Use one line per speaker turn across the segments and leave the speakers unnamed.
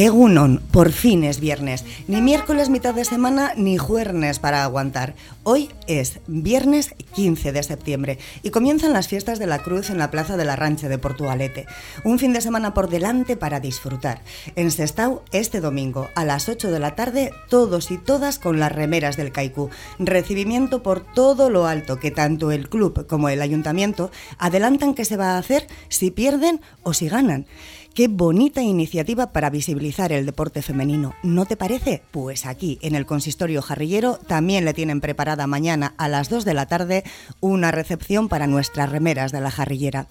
Egunon, por fin es viernes. Ni miércoles mitad de semana ni jueves para aguantar. Hoy es viernes 15 de septiembre y comienzan las fiestas de la Cruz en la Plaza de la Rancha de Portugalete. Un fin de semana por delante para disfrutar. En Sestao, este domingo, a las 8 de la tarde, todos y todas con las remeras del Caicú. Recibimiento por todo lo alto que tanto el club como el ayuntamiento adelantan que se va a hacer si pierden o si ganan. Qué bonita iniciativa para visibilizar el deporte femenino, ¿no te parece? Pues aquí, en el consistorio jarrillero, también le tienen preparada mañana a las 2 de la tarde una recepción para nuestras remeras de la jarrillera.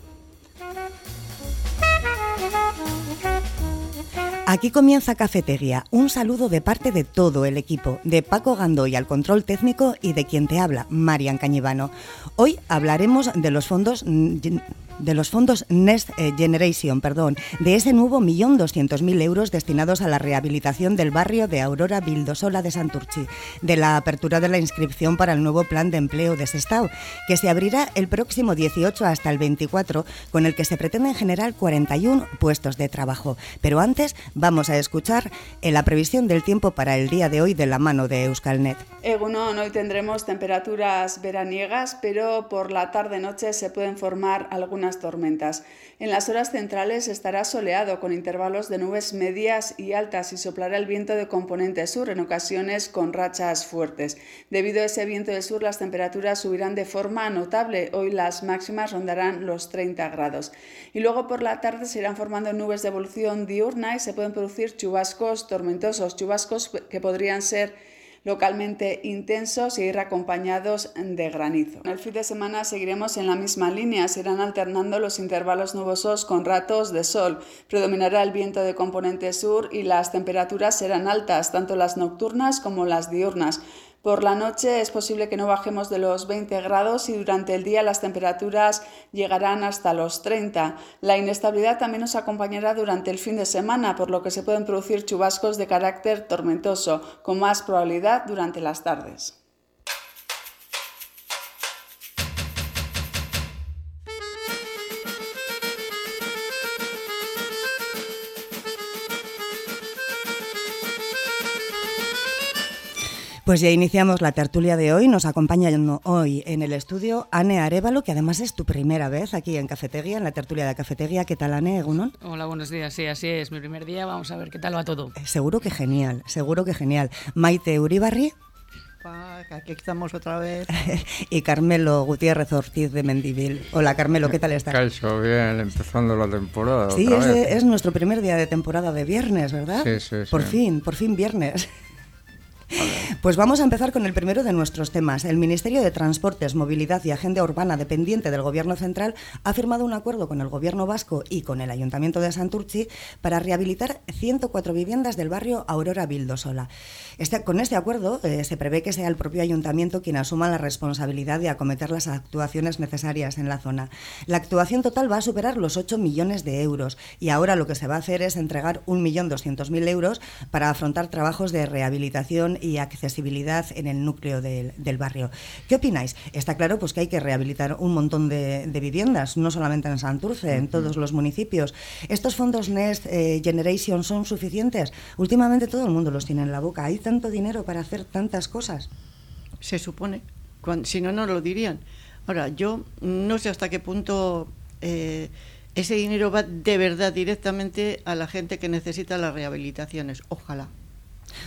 Aquí comienza Cafetería. Un saludo de parte de todo el equipo, de Paco Gandoy al control técnico y de quien te habla, Marian Cañivano. Hoy hablaremos de los fondos de los fondos Next eh, Generation, perdón, de ese nuevo millón doscientos mil euros destinados a la rehabilitación del barrio de Aurora Vildosola de Santurchi, de la apertura de la inscripción para el nuevo plan de empleo de Sestao, que se abrirá el próximo 18 hasta el 24, con el que se pretenden generar 41 puestos de trabajo. Pero antes vamos a escuchar eh, la previsión del tiempo para el día de hoy de la mano de Euskalnet.
Egunon, hoy tendremos temperaturas veraniegas, pero por la tarde-noche se pueden formar algunas tormentas. En las horas centrales estará soleado con intervalos de nubes medias y altas y soplará el viento de componente sur, en ocasiones con rachas fuertes. Debido a ese viento de sur, las temperaturas subirán de forma notable. Hoy las máximas rondarán los 30 grados. Y luego por la tarde se irán formando nubes de evolución diurna y se pueden producir chubascos tormentosos, chubascos que podrían ser localmente intensos e ir acompañados de granizo. El fin de semana seguiremos en la misma línea, se irán alternando los intervalos nubosos con ratos de sol. Predominará el viento de componente sur y las temperaturas serán altas, tanto las nocturnas como las diurnas. Por la noche es posible que no bajemos de los 20 grados y durante el día las temperaturas llegarán hasta los 30. La inestabilidad también nos acompañará durante el fin de semana, por lo que se pueden producir chubascos de carácter tormentoso, con más probabilidad durante las tardes.
Pues ya iniciamos la tertulia de hoy. Nos acompaña hoy en el estudio Anne Arevalo, que además es tu primera vez aquí en Cafetería, en la tertulia de Cafetería. ¿Qué tal, Anne Egunon?
Hola, buenos días. Sí, así es. Mi primer día. Vamos a ver qué tal va todo.
Eh, seguro que genial, seguro que genial. Maite Uribarri.
Aquí estamos otra vez.
y Carmelo Gutiérrez Ortiz de Mendivil. Hola Carmelo, ¿qué tal estás?
Calcio, bien, empezando la temporada.
Sí, es, es, nuestro primer día de temporada de viernes, ¿verdad?
Sí, sí, sí.
Por fin, por fin viernes. Pues vamos a empezar con el primero de nuestros temas. El Ministerio de Transportes, Movilidad y Agenda Urbana, dependiente del Gobierno Central, ha firmado un acuerdo con el Gobierno vasco y con el Ayuntamiento de Santurchi para rehabilitar 104 viviendas del barrio Aurora Vildosola. Este, con este acuerdo eh, se prevé que sea el propio Ayuntamiento quien asuma la responsabilidad de acometer las actuaciones necesarias en la zona. La actuación total va a superar los 8 millones de euros y ahora lo que se va a hacer es entregar 1.200.000 euros para afrontar trabajos de rehabilitación y accesibilidad en el núcleo del, barrio. ¿Qué opináis? Está claro pues, que hay que rehabilitar un montón de, viviendas, no solamente en Santurce, en todos los municipios. ¿Estos fondos Next eh, Generation son suficientes? Últimamente todo el mundo los tiene en la boca. ¿Hay tanto dinero para hacer tantas cosas?
Se supone. si no, no lo dirían. Ahora, yo no sé hasta qué punto eh, ese dinero va de verdad directamente a la gente que necesita las rehabilitaciones. Ojalá.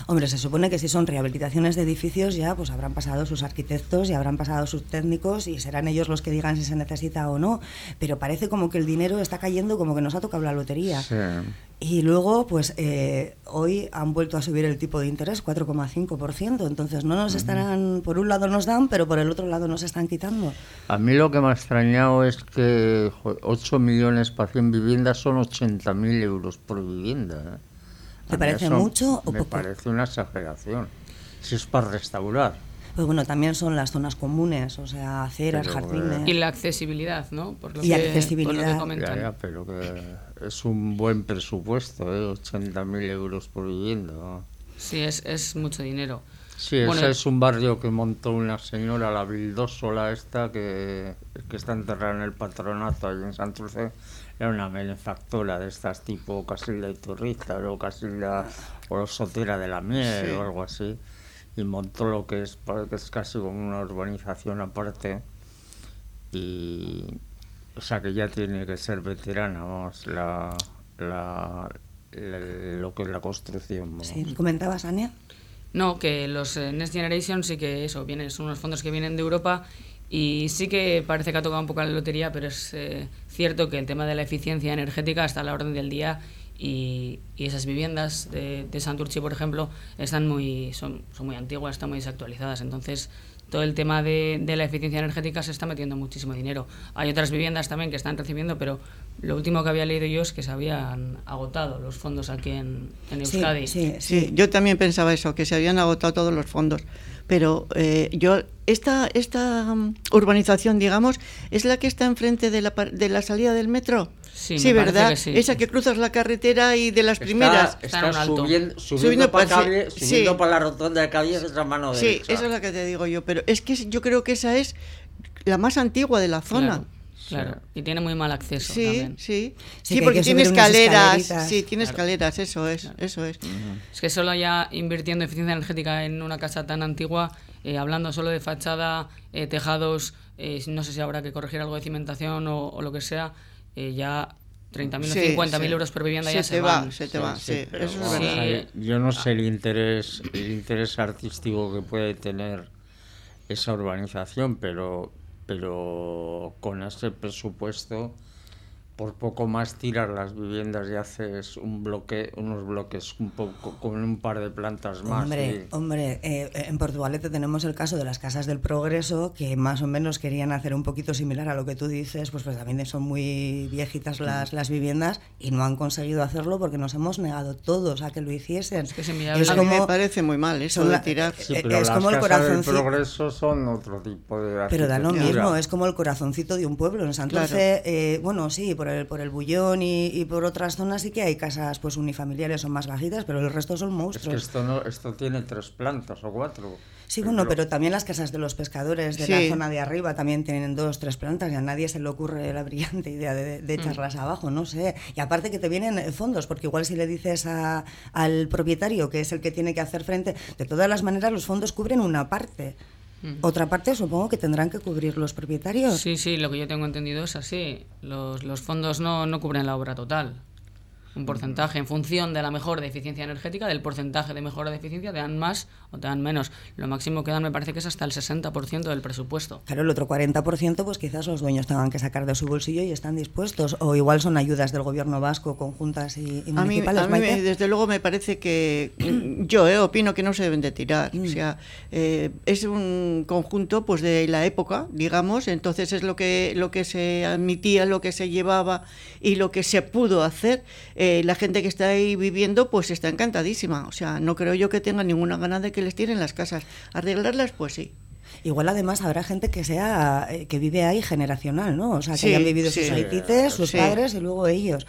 Hombre, se supone que si son rehabilitaciones de edificios ya pues habrán pasado sus arquitectos y habrán pasado sus técnicos y serán ellos los que digan si se necesita o no, pero parece como que el dinero está cayendo como que nos ha tocado la lotería. Y luego, pues eh, hoy han vuelto a subir el tipo de interés 4,5%, entonces no nos estarán, por un lado nos dan, pero por el otro lado nos están quitando.
A mí lo que me ha extrañado es que 8 millones para 100 viviendas son 80.000 euros por vivienda. ¿eh?
¿Te parece mucho o
me
poco?
Me parece una exageración. Si es para restaurar.
Pues bueno, también son las zonas comunes, o sea, aceras, jardines.
Y la accesibilidad, ¿no?
Por lo y accesibilidad.
Por ya, ya, pero que es un buen presupuesto, ¿eh? 80.000 euros por vivienda.
Sí, es, es mucho dinero.
Sí, ese es un barrio que montó una señora, la Vildósola esta, que, que está enterrada en el patronato ahí en Santurce. Era una benefactora de estas tipo Casilda y Turrista o Casilda o Sotera de la Miel o algo así. Y montó lo que es, que es casi como una urbanización aparte. Y, o sea que ya tiene que ser veterana, vamos, la, la, lo que es la construcción.
Sí, ¿comentabas, Ania?
No, que los eh, Next Generation sí que eso, vienen, son unos fondos que vienen de Europa y sí que parece que ha tocado un poco la lotería, pero es eh, cierto que el tema de la eficiencia energética está a la orden del día y, esas viviendas de, de Santurchi, por ejemplo, están muy, son, son muy antiguas, están muy desactualizadas. Entonces, todo el tema de, de, la eficiencia energética se está metiendo muchísimo dinero. Hay otras viviendas también que están recibiendo, pero lo último que había leído yo es que se habían agotado los fondos aquí en, en Euskadi.
Sí, sí, yo también pensaba eso, que se habían agotado todos los fondos. Pero eh, yo esta, esta um, urbanización, digamos, es la que está enfrente de la, de la salida del metro.
Sí,
¿verdad?
sí,
Esa que cruzas la carretera y de las primeras.
Está, subiendo, subiendo, para, la rotonda de calle es la mano
derecha. Sí, esa es la que te digo yo. Pero es que yo creo que esa es la más antigua de la zona.
Claro, y tiene muy mal acceso
sí,
también.
Sí, sí, porque tiene escaleras. Sí, tiene escaleras, eso es, eso es.
Es que solo ya invirtiendo eficiencia energética en una casa tan antigua, eh, hablando solo de fachada, eh, tejados, eh, no sé si habrá que corregir algo de cimentación o, lo que sea, ya 30.000 o 50.000 euros por vivienda ya se,
te
van.
Va, se te va, sí, eso
es verdad. Yo no sé el interés, el interés artístico que puede tener esa urbanización, pero pero con ese presupuesto por poco más tirar las viviendas y haces un bloque, unos bloques un poco con un par de plantas más.
Hombre, hombre eh, en Portugalete tenemos el caso de las casas del progreso que más o menos querían hacer un poquito similar a lo que tú dices, pues, pues también son muy viejitas las, las viviendas y no han conseguido hacerlo porque nos hemos negado todos a que lo hiciesen.
Es que se
a mí me parece muy mal eso de tirar.
Eh, es como el corazoncito. del progreso son otro tipo de
Pero da lo mismo, es como el corazoncito de un pueblo. En Santurce, eh, bueno, sí, por por el, Bullón y, por otras zonas sí que hay casas pues unifamiliares, son más bajitas, pero el resto son monstruos.
Es que esto, no, esto tiene tres plantas o cuatro.
Sí, bueno, pero también las casas de los pescadores de la zona de arriba también tienen dos, tres plantas y a nadie se le ocurre la brillante idea de, mm. echarlas abajo, no sé. Y aparte que te vienen fondos, porque igual si le dices al propietario, que es el que tiene que hacer frente, de todas las maneras los fondos cubren una parte. Otra parte supongo que tendrán que cubrir los propietarios.
Sí, sí, lo que yo tengo entendido es así. Los, los fondos no, no cubren la obra total un porcentaje en función de la mejora de eficiencia energética, del porcentaje de mejora de eficiencia, te dan más o te dan menos. Lo máximo que dan me parece que es hasta el 60% del presupuesto.
Claro, el otro 40% pues quizás los dueños tengan que sacar de su bolsillo y están dispuestos. O igual son ayudas del gobierno vasco, conjuntas y, municipales.
A mí, desde luego me parece que yo eh, opino que no se deben de tirar. O mm. sea, eh, es un conjunto pues de la época, digamos, entonces es lo que, lo que se admitía, lo que se llevaba y lo que se pudo hacer. Eh, la gente que está ahí viviendo pues está encantadísima. O sea, no creo yo que tenga ninguna gana de que les tiren las casas. Arreglarlas, pues sí.
Igual además habrá gente que sea eh, que vive ahí generacional, ¿no? O sea, que hayan vivido sus haitites, sus padres y luego ellos.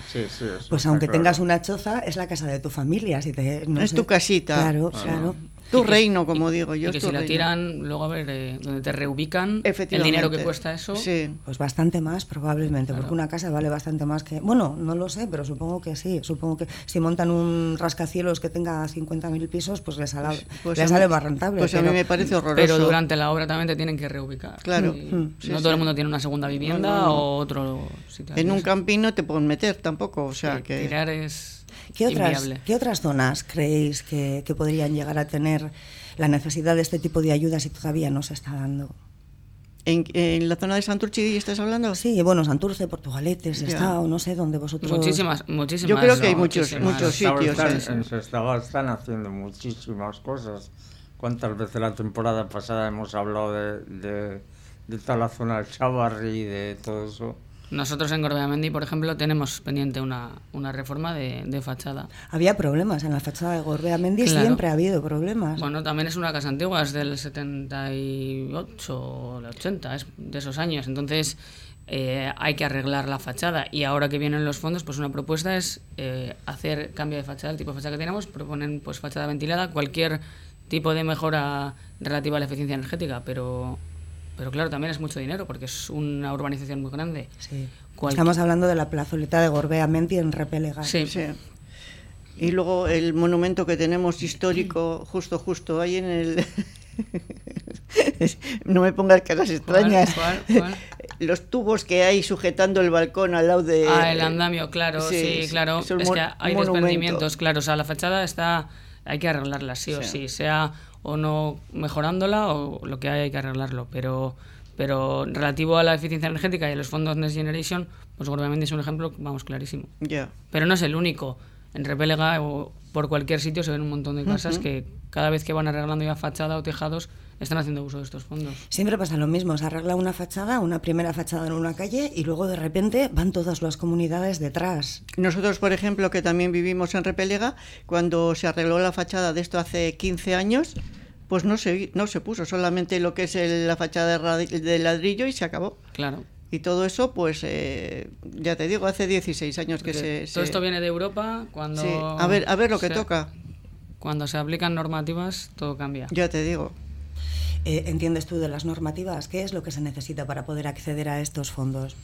pues aunque tengas una choza, es la casa de tu familia. Si te,
es tu casita.
Claro, claro.
Tu reino, como digo yo.
Y que si la tiran, luego a ver, eh, donde te reubican, el dinero que cuesta eso.
Sí. Pues bastante más, probablemente, porque una casa vale bastante más que. Bueno, no lo sé, pero supongo que sí. Supongo que si montan un rascacielos que tenga 50.000 pisos, pues les, sale, pues sale más rentable.
Pues a mí me parece horroroso.
Pero durante la obra también te tienen que reubicar.
Claro.
Mm. no todo el mundo tiene una segunda vivienda o otro
sitio. En un camping no te pueden meter tampoco, o sea que.
Tirar es.
¿Qué otras, ¿Qué otras zonas creéis que, podrían llegar a tener la necesidad de este tipo de ayudas y todavía no se está dando?
¿En, la zona de Santurce estás hablando?
Sí, bueno, Santurce, Portugalete, o no sé dónde vosotros...
Muchísimas, muchísimas.
Yo creo que hay muchos, muchos sitios.
en Sestao están haciendo muchísimas cosas. ¿Cuántas veces la temporada pasada hemos hablado de, de, de toda la zona del Chavarri y de todo eso?
Nosotros en Gorbeamendi, por ejemplo, tenemos pendiente una, una reforma de, de, fachada.
Había problemas en la fachada de Gorbeamendi, siempre ha habido problemas.
Bueno, también es una casa antigua, es del 78 o el 80, es de esos años. Entonces eh, hay que arreglar la fachada. Y ahora que vienen los fondos, pues una propuesta es eh, hacer cambio de fachada, el tipo de fachada que tenemos, proponen pues fachada ventilada, cualquier tipo de mejora relativa a la eficiencia energética, pero, pero claro, también es mucho dinero porque es una urbanización muy grande.
Sí. Estamos hablando de la plazoleta de Gorbea Menti en Repelega.
Sí. sí.
Y luego el monumento que tenemos histórico, justo, justo ahí en el... no me pongas caras extrañas. Los tubos que hay sujetando el balcón al lado de...
Ah, el andamio, claro, sí, claro. Es que hay desprendimientos, claro. O sea, la fachada está... Hay que arreglarla, sí, o sí, sea o no mejorándola o lo que hay, hay que arreglarlo. Pero, pero relativo a la eficiencia energética y a los fondos Next Generation, pues obviamente es un ejemplo, vamos, clarísimo.
Ya.
Pero no es el único en Repelega o por cualquier sitio se ven un montón de casas que cada vez que van arreglando ya fachada o tejados están haciendo uso de estos fondos.
Siempre pasa lo mismo, se arregla una fachada, una primera fachada en una calle y luego de repente van todas las comunidades detrás.
Nosotros, por ejemplo, que también vivimos en Repelega, cuando se arregló la fachada de esto hace 15 años, pues no se, no se puso solamente lo que es la fachada de ladrillo y se acabó.
Claro.
Y todo eso, pues, eh, ya te digo, hace 16 años que se,
Todo esto viene de Europa, cuando...
Sí. A ver, a ver lo que toca.
Cuando se aplican normativas, todo cambia.
Ya te digo.
Eh, ¿Entiendes tú de las normativas? ¿Qué es lo que se necesita para poder acceder a estos fondos?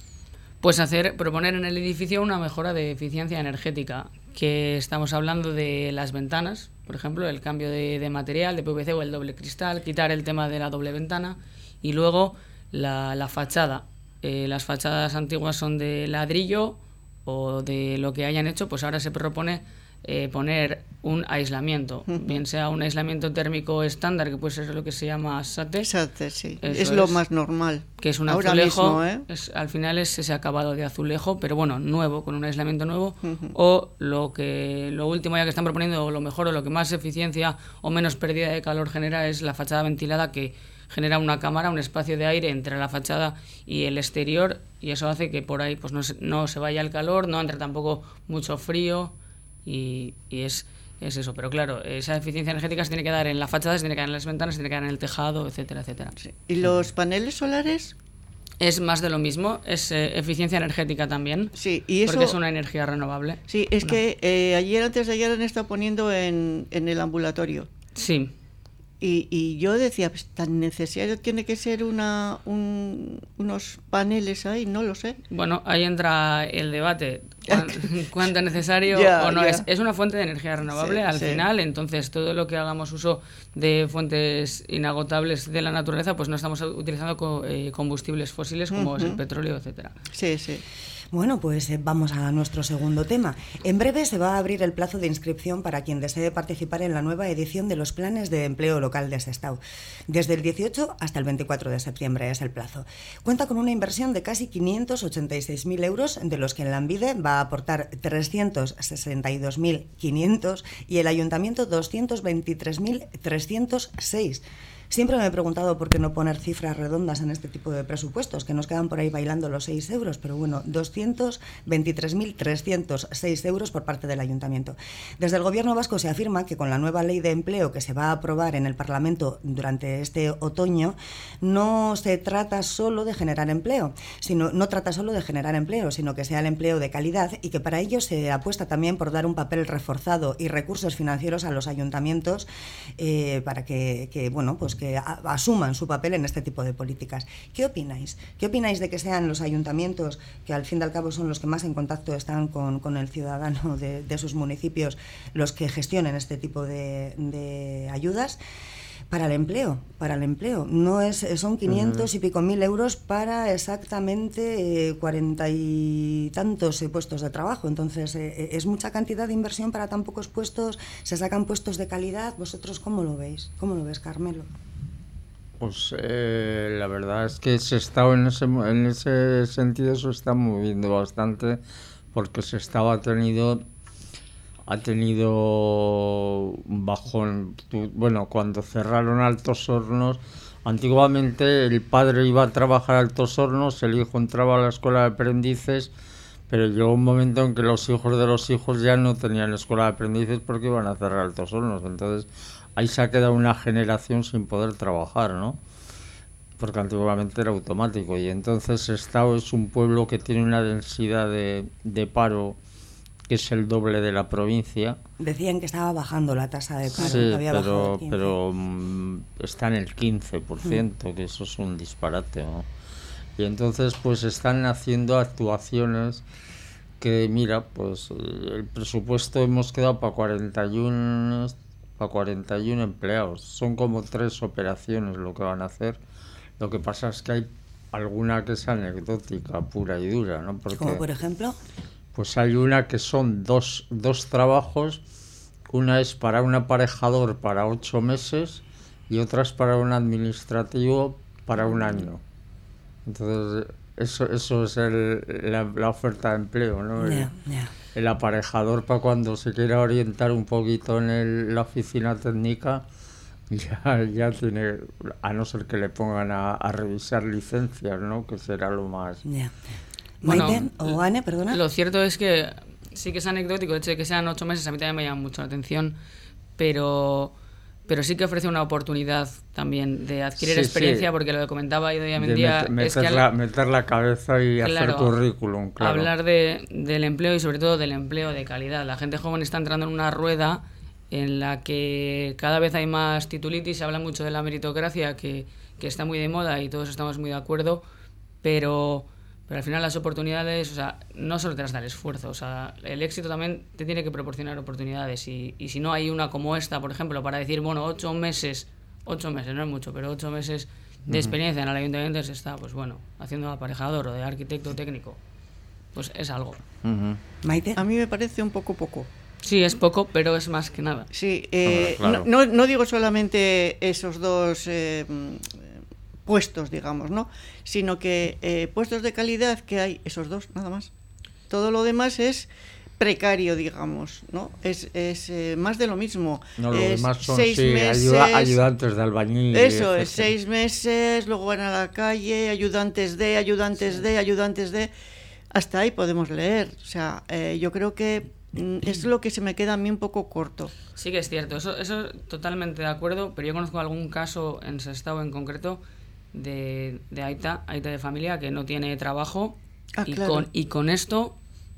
Pues hacer, proponer en el edificio una mejora de eficiencia energética, que estamos hablando de las ventanas, por ejemplo, el cambio de, material, de PVC o el doble cristal, quitar el tema de la doble ventana y luego la, la fachada, eh, las fachadas antiguas son de ladrillo o de lo que hayan hecho, pues ahora se propone eh, poner un aislamiento, bien sea un aislamiento térmico estándar, que puede ser lo que se llama SATE.
SATE, sí. es lo más normal.
Que es un azulejo, ¿eh? al final es ese acabado de azulejo, pero bueno, nuevo, con un aislamiento nuevo. O lo que lo último ya que están proponiendo, o lo mejor, o lo que más eficiencia o menos pérdida de calor genera es la fachada ventilada que genera una cámara, un espacio de aire entre la fachada y el exterior y eso hace que por ahí pues no se, no se vaya el calor, no entre tampoco mucho frío y, y es, es eso. Pero claro, esa eficiencia energética se tiene que dar en la fachada, se tiene que dar en las ventanas, se tiene que dar en el tejado, etcétera, etcétera.
¿Y los paneles solares?
Es más de lo mismo, es eh, eficiencia energética también.
Sí, y eso,
porque es una energía renovable.
Sí, es que eh, ayer, antes de ayer, han estado poniendo en, en el ambulatorio.
Sí.
Y, yo decía, pues, tan necesario tiene que ser una, unos paneles ahí, no lo sé.
Bueno, ahí entra el debate. ¿Cuánto necesario o no es? Es una fuente de energía renovable al final, entonces todo lo que hagamos uso de fuentes inagotables de la naturaleza, pues no estamos utilizando eh, combustibles fósiles como es el petróleo, etcétera.
Sí, sí.
Bueno, pues eh, vamos a nuestro segundo tema. En breve se va a abrir el plazo de inscripción para quien desee participar en la nueva edición de los planes de empleo local de Sestao. Desde el 18 hasta el 24 de septiembre es el plazo. Cuenta con una inversión de casi 586.000 euros, de los que el Ambide va a aportar 362.500 y el Ayuntamiento 223.306. Siempre me he preguntado por qué no poner cifras redondas en este tipo de presupuestos, que nos quedan por ahí bailando los 6 euros, pero bueno, 223.306 euros por parte del Ayuntamiento. Desde el Gobierno vasco se afirma que con la nueva ley de empleo que se va a aprobar en el Parlamento durante este otoño, no se trata solo de generar empleo, sino no trata solo de generar empleo, sino que sea el empleo de calidad y que para ello se apuesta también por dar un papel reforzado y recursos financieros a los ayuntamientos eh, para que, que, bueno, pues que asuman su papel en este tipo de políticas. ¿Qué opináis? ¿Qué opináis de que sean los ayuntamientos, que al fin y al cabo son los que más en contacto están con, el ciudadano de, sus municipios, los que gestionen este tipo de, ayudas? para el empleo, para el empleo. No es, son 500 y pico mil euros para exactamente cuarenta y tantos eh, puestos de trabajo. Entonces, eh, eh, es mucha cantidad de inversión para tan pocos puestos. Se sacan puestos de calidad. ¿Vosotros cómo lo veis? ¿Cómo lo ves, Carmelo?
Pues eh, la verdad es que se está en ese, en ese sentido se está moviendo bastante porque se estaba tenido ha tenido un bajón. Bueno, cuando cerraron Altos Hornos, antiguamente el padre iba a trabajar Altos Hornos, el hijo entraba a la escuela de aprendices, pero llegó un momento en que los hijos de los hijos ya no tenían escuela de aprendices porque iban a cerrar Altos Hornos. Entonces ahí se ha quedado una generación sin poder trabajar, ¿no? Porque antiguamente era automático y entonces Estado es un pueblo que tiene una densidad de, paro que es el doble de la provincia.
Decían que estaba bajando la tasa de paro.
Sí,
había
pero,
bajado al 15.
pero mm, está en el 15%, que eso es un disparate. ¿no? Y entonces pues están haciendo actuaciones que, mira, pues el presupuesto hemos quedado para 41, para 41 empleados. Son como tres operaciones lo que van a hacer. Lo que pasa es que hay alguna que es anecdótica, pura y dura, ¿no? Porque
Como por ejemplo,
pues hay una que son dos, dos trabajos. Una es para un aparejador para ocho meses y otra es para un administrativo para un año. Entonces, eso, eso es el- la, la oferta de empleo, ¿no?
Ya, ya.
El aparejador para cuando se quiera orientar un poquito en el- la oficina técnica, ya, ya tiene, a no ser que le pongan a, a revisar licencias, ¿no? Que será lo más...
ya.
Bueno,
o Anne, perdona.
Lo cierto es que sí que es anecdótico, el hecho de que sean ocho meses a mí también me llama mucho la atención, pero, pero sí que ofrece una oportunidad también de adquirir
Sí,
experiencia,
sí.
porque lo que comentaba yo de
de
día
met-
es que
meter, la, meter la cabeza y hacer currículum, claro.
hablar de, del empleo y sobre todo del empleo de calidad. La gente joven está entrando en una rueda en la que cada vez hay más titulitis, se habla mucho de la meritocracia que, que está muy de moda y todos estamos muy de acuerdo, pero, pero al final las oportunidades, o sea, no solo te las da el esfuerzo, o sea, el éxito también te tiene que proporcionar oportunidades y, y si no hay una como esta, por ejemplo, para decir, bueno, ocho meses, ocho meses, no es mucho, pero ocho meses de experiencia en el ayuntamiento se está, pues bueno, haciendo aparejador o de arquitecto técnico, pues es algo.
Maite.
A mí me parece un poco poco.
Sí, es poco, pero es más que nada.
Sí, eh,
claro.
no, no- digo solamente esos dos eh, puestos, digamos, ¿no? Sino que eh, puestos de calidad que hay, esos dos, nada más. Todo lo demás es precario, digamos, ¿no? Es, es eh, más de lo mismo.
No, lo
es
demás son
seis
sí,
meses,
ayuda- ayudantes de albañil.
Eso es, seis meses, luego van a la calle, ayudantes de, ayudantes de, ayudantes de. Hasta ahí podemos leer. O sea, eh, yo creo que mm, es lo que se me queda a mí un poco corto.
Sí que es cierto, eso, eso totalmente de acuerdo, pero yo conozco algún caso en Sestao en concreto de, de Aita, Aita de familia, que no tiene trabajo
Ah,
y,
claro.
con, y con esto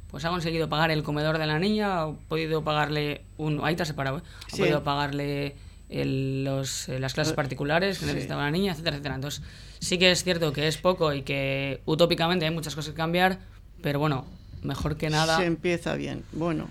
pues ha conseguido pagar el comedor de la niña, ha podido pagarle un... Aita separado, ¿eh? Ha
Sí.
podido pagarle el- los, eh, las clases particulares que
Sí.
necesitaba la niña, etcétera, etcétera. Entonces sí que es cierto que es poco y que utópicamente hay muchas cosas que cambiar, pero bueno, mejor que nada...
Se empieza bien. Bueno,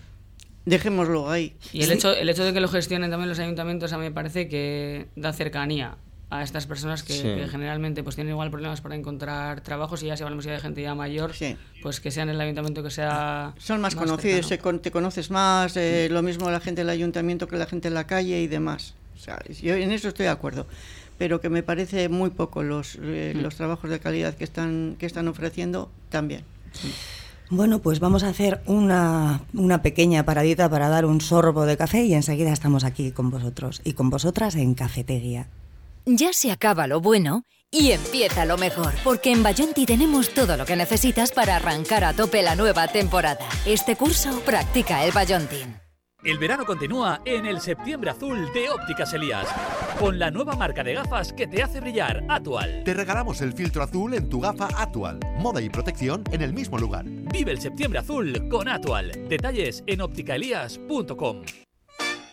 dejémoslo ahí.
Y el, hecho, el hecho de que lo gestionen también los ayuntamientos a mí me parece que da cercanía a estas personas que,
Sí.
que generalmente pues tienen igual problemas para encontrar trabajos y ya si hablamos ya de gente ya mayor,
Sí.
pues que sea en el ayuntamiento que sea
Son más, conocidos, se
cercano.
con- te conoces más, eh, lo mismo la gente del ayuntamiento que la gente en la calle y demás. O sea, yo en eso estoy de acuerdo. Pero que me parece muy poco los, eh,
Mm.
los trabajos de calidad que están, que están ofreciendo también.
Bueno, pues vamos a hacer una, una pequeña paradita para dar un sorbo de café y enseguida estamos aquí con vosotros y con vosotras en Cafetería.
Ya se acaba lo bueno y empieza lo mejor, porque en Bayonti tenemos todo lo que necesitas para arrancar a tope la nueva temporada. Este curso practica el Bayontin.
El verano continúa en el septiembre azul de Ópticas Elías, con la nueva marca de gafas que te hace brillar, Atual.
Te regalamos el filtro azul en tu gafa Actual. Moda y protección en el mismo lugar.
Vive el septiembre azul con Atual. Detalles en ópticaelías.com.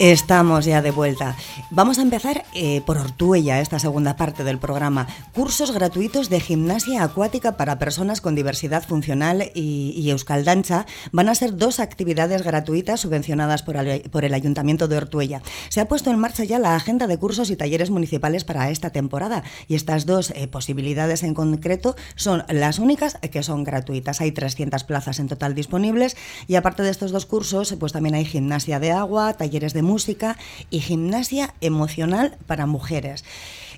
Estamos ya de vuelta. Vamos a empezar eh, por Ortuella, esta segunda parte del programa. Cursos gratuitos de gimnasia acuática para personas con diversidad funcional y, y Euskaldancha van a ser dos actividades gratuitas subvencionadas por por el Ayuntamiento de Ortuella. Se ha puesto en marcha ya la agenda de cursos y talleres municipales para esta temporada y estas dos eh, posibilidades en concreto son las únicas que son gratuitas. Hay 300 plazas en total disponibles y aparte de estos dos cursos, pues también hay gimnasia de agua, talleres de música y gimnasia emocional para mujeres.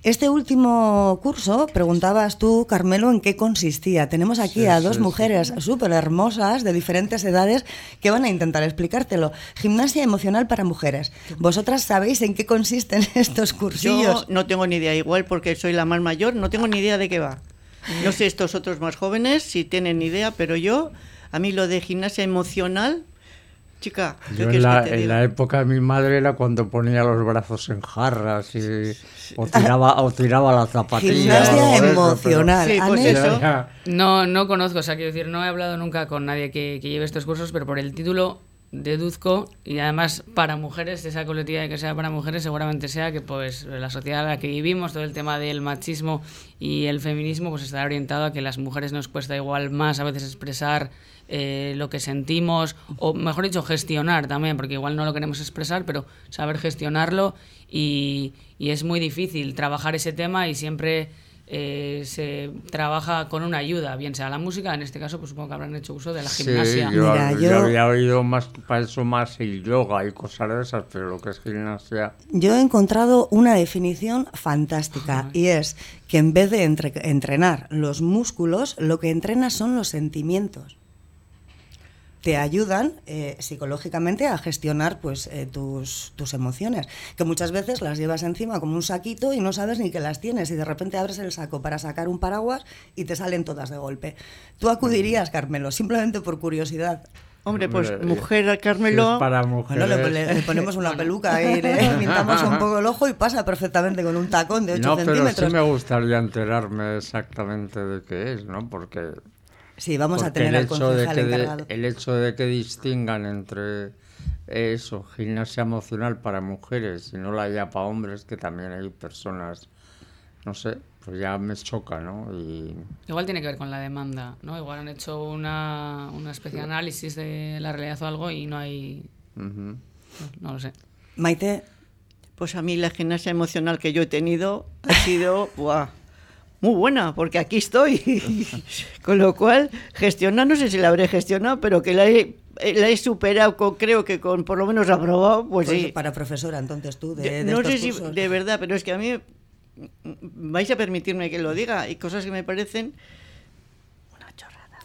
Este último curso, preguntabas tú, Carmelo, en qué consistía. Tenemos aquí
Sí,
a dos
sí.
mujeres súper hermosas de diferentes edades que van a intentar explicártelo. Gimnasia emocional para mujeres. ¿Vosotras sabéis en qué consisten estos
Yo
cursillos?
no tengo ni idea, igual porque soy la más mayor, no tengo ni idea de qué va. No sé estos otros más jóvenes si tienen idea, pero yo, a mí lo de gimnasia emocional, chica, ¿qué
Yo en la, en la época de mi madre era cuando ponía los brazos en jarras y, o, tiraba, o tiraba la zapatilla.
Gimnasia
eso,
emocional.
Sí, pues eso.
No, no conozco, o sea, quiero decir, no he hablado nunca con nadie que, que lleve estos cursos, pero por el título deduzco, y además para mujeres, esa coletilla de que sea para mujeres, seguramente sea que pues la sociedad en la que vivimos, todo el tema del machismo y el feminismo, pues está orientado a que las mujeres nos cuesta igual más a veces expresar eh, lo que sentimos, o mejor dicho, gestionar también, porque igual no lo queremos expresar, pero saber gestionarlo y, y es muy difícil trabajar ese tema y siempre eh, se trabaja con una ayuda, bien sea la música, en este caso pues supongo que habrán hecho uso de la
Sí,
gimnasia.
yo,
Mira,
yo
yo-
había oído más para eso más el yoga y cosas de esas, pero lo que es gimnasia.
Yo he encontrado una definición fantástica y es que en vez de entre- entrenar los músculos, lo que entrenas son los sentimientos. Te ayudan eh, psicológicamente a gestionar pues, eh, tus, tus emociones, que muchas veces las llevas encima como un saquito y no sabes ni que las tienes y de repente abres el saco para sacar un paraguas y te salen todas de golpe. Tú acudirías, Carmelo, simplemente por curiosidad.
Hombre, pues
Hombre,
mujer
Si
Carmelo,
es para
Bueno,
mujeres.
le, le- le ponemos una peluca y le pintamos un poco el ojo y pasa perfectamente con un tacón de 8
no, pero sí me gustaría enterarme exactamente de qué es, ¿no? Porque,
Sí, vamos a tener
el
al
hecho de
concejal
que de-
encargado.
el hecho de que distingan entre eso, gimnasia emocional para mujeres y no la haya para hombres, que también hay personas, no sé, pues ya me choca, ¿no? Y
Igual tiene que ver con la demanda, ¿no? Igual han hecho una, una especie de análisis de la realidad o algo y no hay... no, no lo sé.
Maite,
pues a mí la gimnasia emocional que yo he tenido ha sido buah, muy buena, porque aquí estoy. con lo cual, gestionar, no sé si la habré gestionado, pero que la he, la he superado, con, creo que con por lo menos aprobado, pues,
pues,
sí.
para profesora entonces tú de,
no
estos
sé si de verdad, pero es que a mí vais a permitirme que lo diga. Hay cosas que me parecen una chorrada.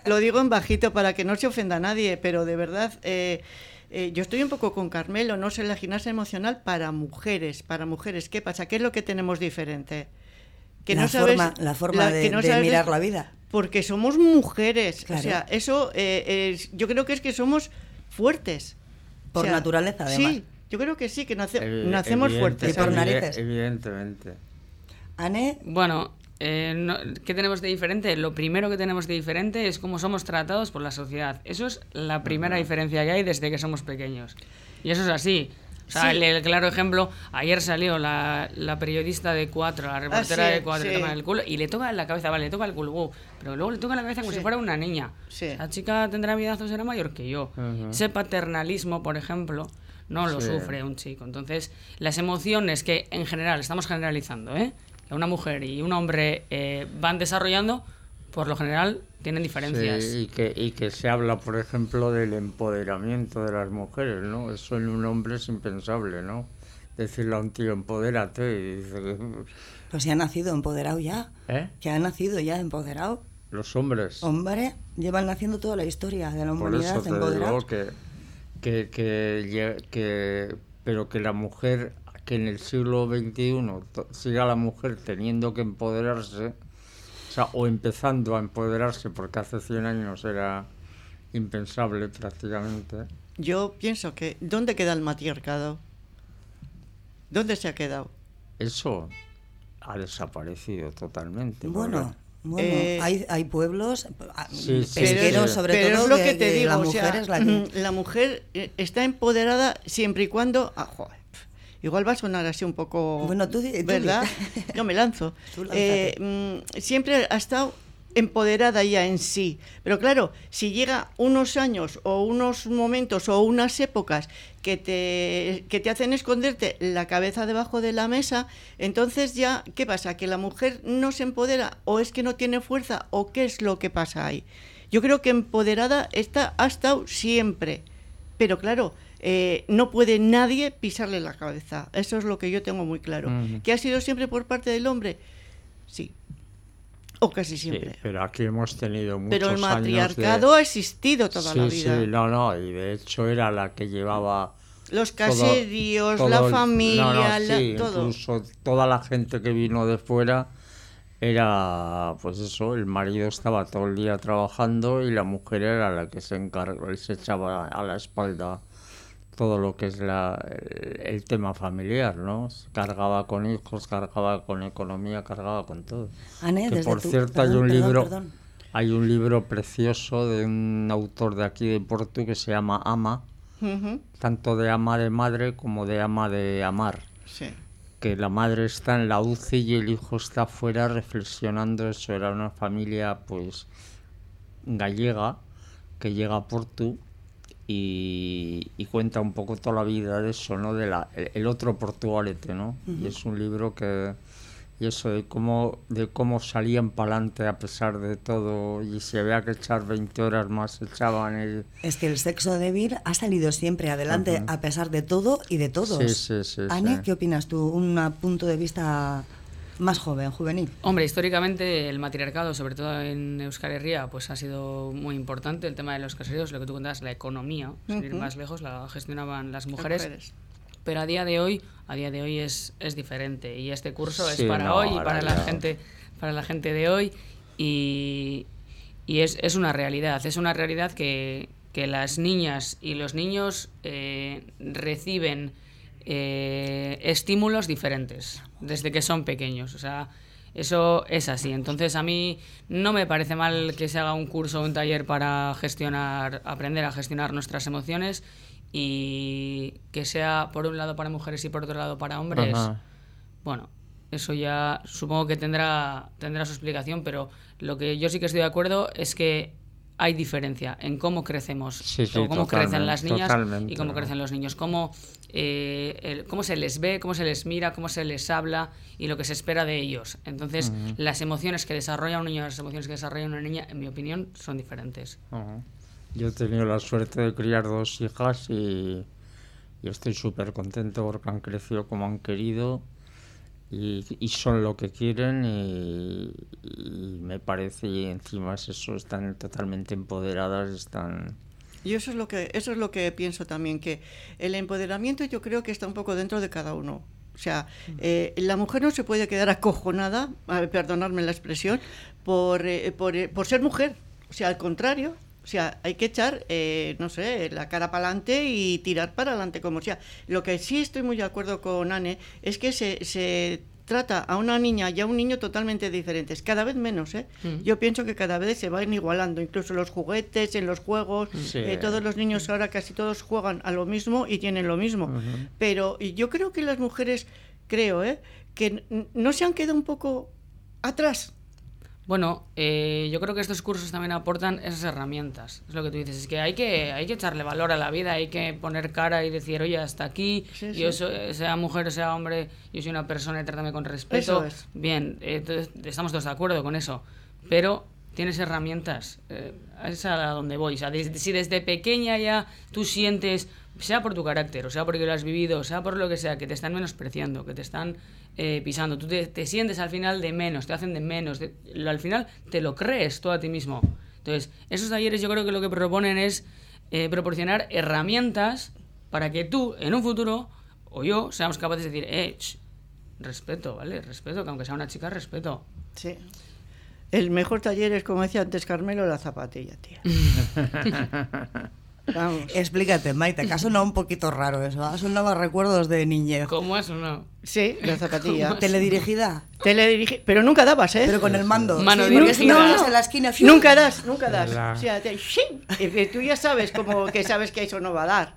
lo digo en bajito para que no se ofenda a nadie, pero de verdad, eh, eh, yo estoy un poco con Carmelo, no sé, la gimnasia emocional para mujeres, para mujeres. ¿Qué pasa? ¿Qué es lo que tenemos diferente? Que
la,
no sabes-
forma, la forma
la-
de,
que no
de
sabes-
mirar la vida.
Porque somos mujeres.
Claro.
O sea, eso eh, es- yo creo que es que somos fuertes.
Por
O sea,
naturaleza, además.
Sí, yo creo que sí, que nace-
Evi-
nacemos fuertes.
Y por narices.
Evidentemente.
Ane,
Bueno, eh, no- ¿qué tenemos de diferente? Lo primero que tenemos de diferente es cómo somos tratados por la sociedad. Eso es la primera diferencia que hay desde que somos pequeños. Y eso es así. O sea,
Sí.
el, el claro ejemplo, ayer salió la, la periodista de Cuatro, la reportera
sí,
de Cuatro,
sí.
le tocan el culo y le toca la cabeza, vale, le toca el culo, wow, pero luego le toca la cabeza como
Sí.
si fuera una niña.
Sí.
La chica tendrá vida o será mayor que yo. Ese paternalismo, por ejemplo, no lo
Sí.
sufre un chico. Entonces, las emociones que en general, estamos generalizando, ¿eh? Una mujer y un hombre eh, van desarrollando, por lo general tienen diferencias.
Sí, y, que, y que se habla, por ejemplo, del empoderamiento de las mujeres, ¿no? Eso en un hombre es impensable, ¿no? Decirle a un tío, empodérate, y dice, que,
pues ya ha nacido empoderado ya.
¿eh?
Que ha nacido ya empoderado.
Los hombres.
Hombre, llevan naciendo toda la historia de la
Por
humanidad
eso te
empoderados.
digo que, que, que, que- pero que la mujer, que en el siglo XXI siga la mujer teniendo que empoderarse, o sea, o empezando a empoderarse, porque hace 100 años era impensable prácticamente.
Yo pienso que, ¿dónde queda el matriarcado? ¿Dónde se ha quedado?
Eso ha desaparecido totalmente.
Bueno, bueno,
Eh,
hay, hay pueblos, ah,
Sí, sí,
pesqueros
sí.
sobre
pero
todo,
es lo
que,
que te
que
digo,
la
o
mujer
sea,
es la que...
la mujer eh, está empoderada siempre y cuando... ah, joder, igual va a sonar así un poco...
Bueno, tú tú.
¿Verdad? Yo me lanzo.
Tú.
Eh, mm, siempre ha estado empoderada ya en sí. Pero claro, si llega unos años o unos momentos o unas épocas que te, que te hacen esconderte la cabeza debajo de la mesa, entonces ya, ¿qué pasa? ¿Que la mujer no se empodera o es que no tiene fuerza o qué es lo que pasa ahí? Yo creo que empoderada está, ha estado siempre. Pero claro, eh, no puede nadie pisarle la cabeza. Eso es lo que yo tengo muy claro.
Ujú.
¿Que ha sido siempre por parte del hombre? Sí. O casi
Sí,
siempre.
pero aquí hemos tenido muchos
Pero el
de-
matriarcado ha existido toda
sí,
la vida.
Sí, no, no, y de hecho era la que llevaba
Los
todo-
caserios,
todo
la
el-
familia,
no, no,
la-
sí,
todo.
incluso toda la gente que vino de fuera era, pues eso, el marido estaba todo el día trabajando y la mujer era la que se encargaba, se echaba a la espalda todo lo que es la, el, el tema familiar, ¿no? Cargaba con hijos, cargaba con economía, cargaba con todo.
Ane,
Que,
desde
por
tu-
cierto, hay un
perdón,
libro,
perdón.
hay un libro precioso de un autor de aquí de Porto que se llama Ama, tanto de ama de madre como de ama de amar.
sí.
Que la madre está en la UCI y el hijo está afuera reflexionando. Eso era una familia, pues, gallega que llega a Porto y, y cuenta un poco toda la vida de eso, ¿no? De la, el, el otro Portugalete, ¿no? Y es un libro que y eso de cómo de cómo salían para adelante a pesar de todo y si había que echar 20 horas más echaban el
Es que el sexo débil ha salido siempre adelante a pesar de todo y de todos.
Sí, sí, sí.
¿qué opinas tú? Un punto de vista más joven, juvenil.
Hombre, históricamente el matriarcado, sobre todo en Euskal Herria, pues ha sido muy importante. El tema de los caseríos, lo que tú contabas, la economía, sin ir más lejos, la gestionaban las
Las
mujeres. Pero a día de hoy, a día de hoy es, es diferente. Y este curso
Sí,
es para
no,
hoy y para la gente, para la gente de hoy. Y, y es, es una realidad. Es una realidad que, que las niñas y los niños eh, reciben eh, estímulos diferentes desde que son pequeños. O sea, eso es así. Entonces a mí no me parece mal que se haga un curso o un taller para gestionar, aprender a gestionar nuestras emociones y que sea por un lado para mujeres y por otro lado para hombres.
Ajá.
Bueno, eso ya supongo que tendrá, tendrá su explicación, pero lo que yo sí que estoy de acuerdo es que hay diferencia en cómo crecemos,
Sí,
cómo crecen las niñas
totalmente,
y cómo crecen los niños, cómo, eh, el- cómo se les ve, cómo se les mira, cómo se les habla y lo que se espera de ellos. Entonces, las emociones que desarrolla un niño y las emociones que desarrolla una niña, en mi opinión, son diferentes.
Yo he tenido la suerte de criar dos hijas y, y estoy súper contento porque han crecido como han querido y, son lo que quieren y, y me parece y encima es eso, están totalmente empoderadas, están...
Y eso es lo que eso es lo que pienso también que el empoderamiento yo creo que está un poco dentro de cada uno. O sea, eh, la mujer no se puede quedar acojonada, perdonadme la expresión, por, eh, por, eh, por ser mujer. O sea, al contrario. O sea, hay que echar, eh, no sé, la cara para adelante y tirar para adelante como sea. Lo que sí estoy muy de acuerdo con Anne es que se, se trata a una niña y a un niño totalmente diferentes, cada vez menos, ¿eh?
Mm.
Yo pienso que cada vez se van igualando, incluso los juguetes, en los juegos,
Sí.
eh, todos los niños ahora casi todos juegan a lo mismo y tienen lo mismo. Pero y yo creo que las mujeres, creo, ¿eh? que no se han quedado un poco atrás.
Bueno, eh, yo creo que estos cursos también aportan esas herramientas. Es lo que tú dices, es que hay que, hay que echarle valor a la vida, hay que poner cara y decir, oye, hasta aquí,
Sí,
yo
sí.
soy- sea mujer o sea hombre, yo soy una persona y trátame con respeto.
Eso es.
Bien, entonces, estamos todos de acuerdo con eso, pero tienes herramientas, eh, es a donde voy. O sea, desde- si desde pequeña ya tú sientes, sea por tu carácter, o sea porque lo has vivido, o sea por lo que sea, que te están menospreciando, que te están eh, pisando, tú te, te sientes al final de menos, te hacen de menos, te- al final te lo crees todo a ti mismo. Entonces, esos talleres yo creo que lo que proponen es eh, proporcionar herramientas para que tú, en un futuro, o yo, seamos capaces de decir, eh, respeto, ¿vale? Respeto, que aunque sea una chica, respeto.
Sí. El mejor taller es, como decía antes Carmelo, la zapatilla, tía. Vamos.
Explícate, Maite, que ha sonado un poquito raro eso. Ha sonado recuerdos de niñez.
¿Cómo es o no?
Sí, la zapatilla.
Teledirigida,
Teledirigi- Pero nunca dabas, ¿eh?
pero con el mando.
Mano
Sí, porque si no, no, en la esquina. ¡fiu!
Nunca das, nunca das.
La-
O sea, te- tú ya sabes como que sabes que eso no va a dar.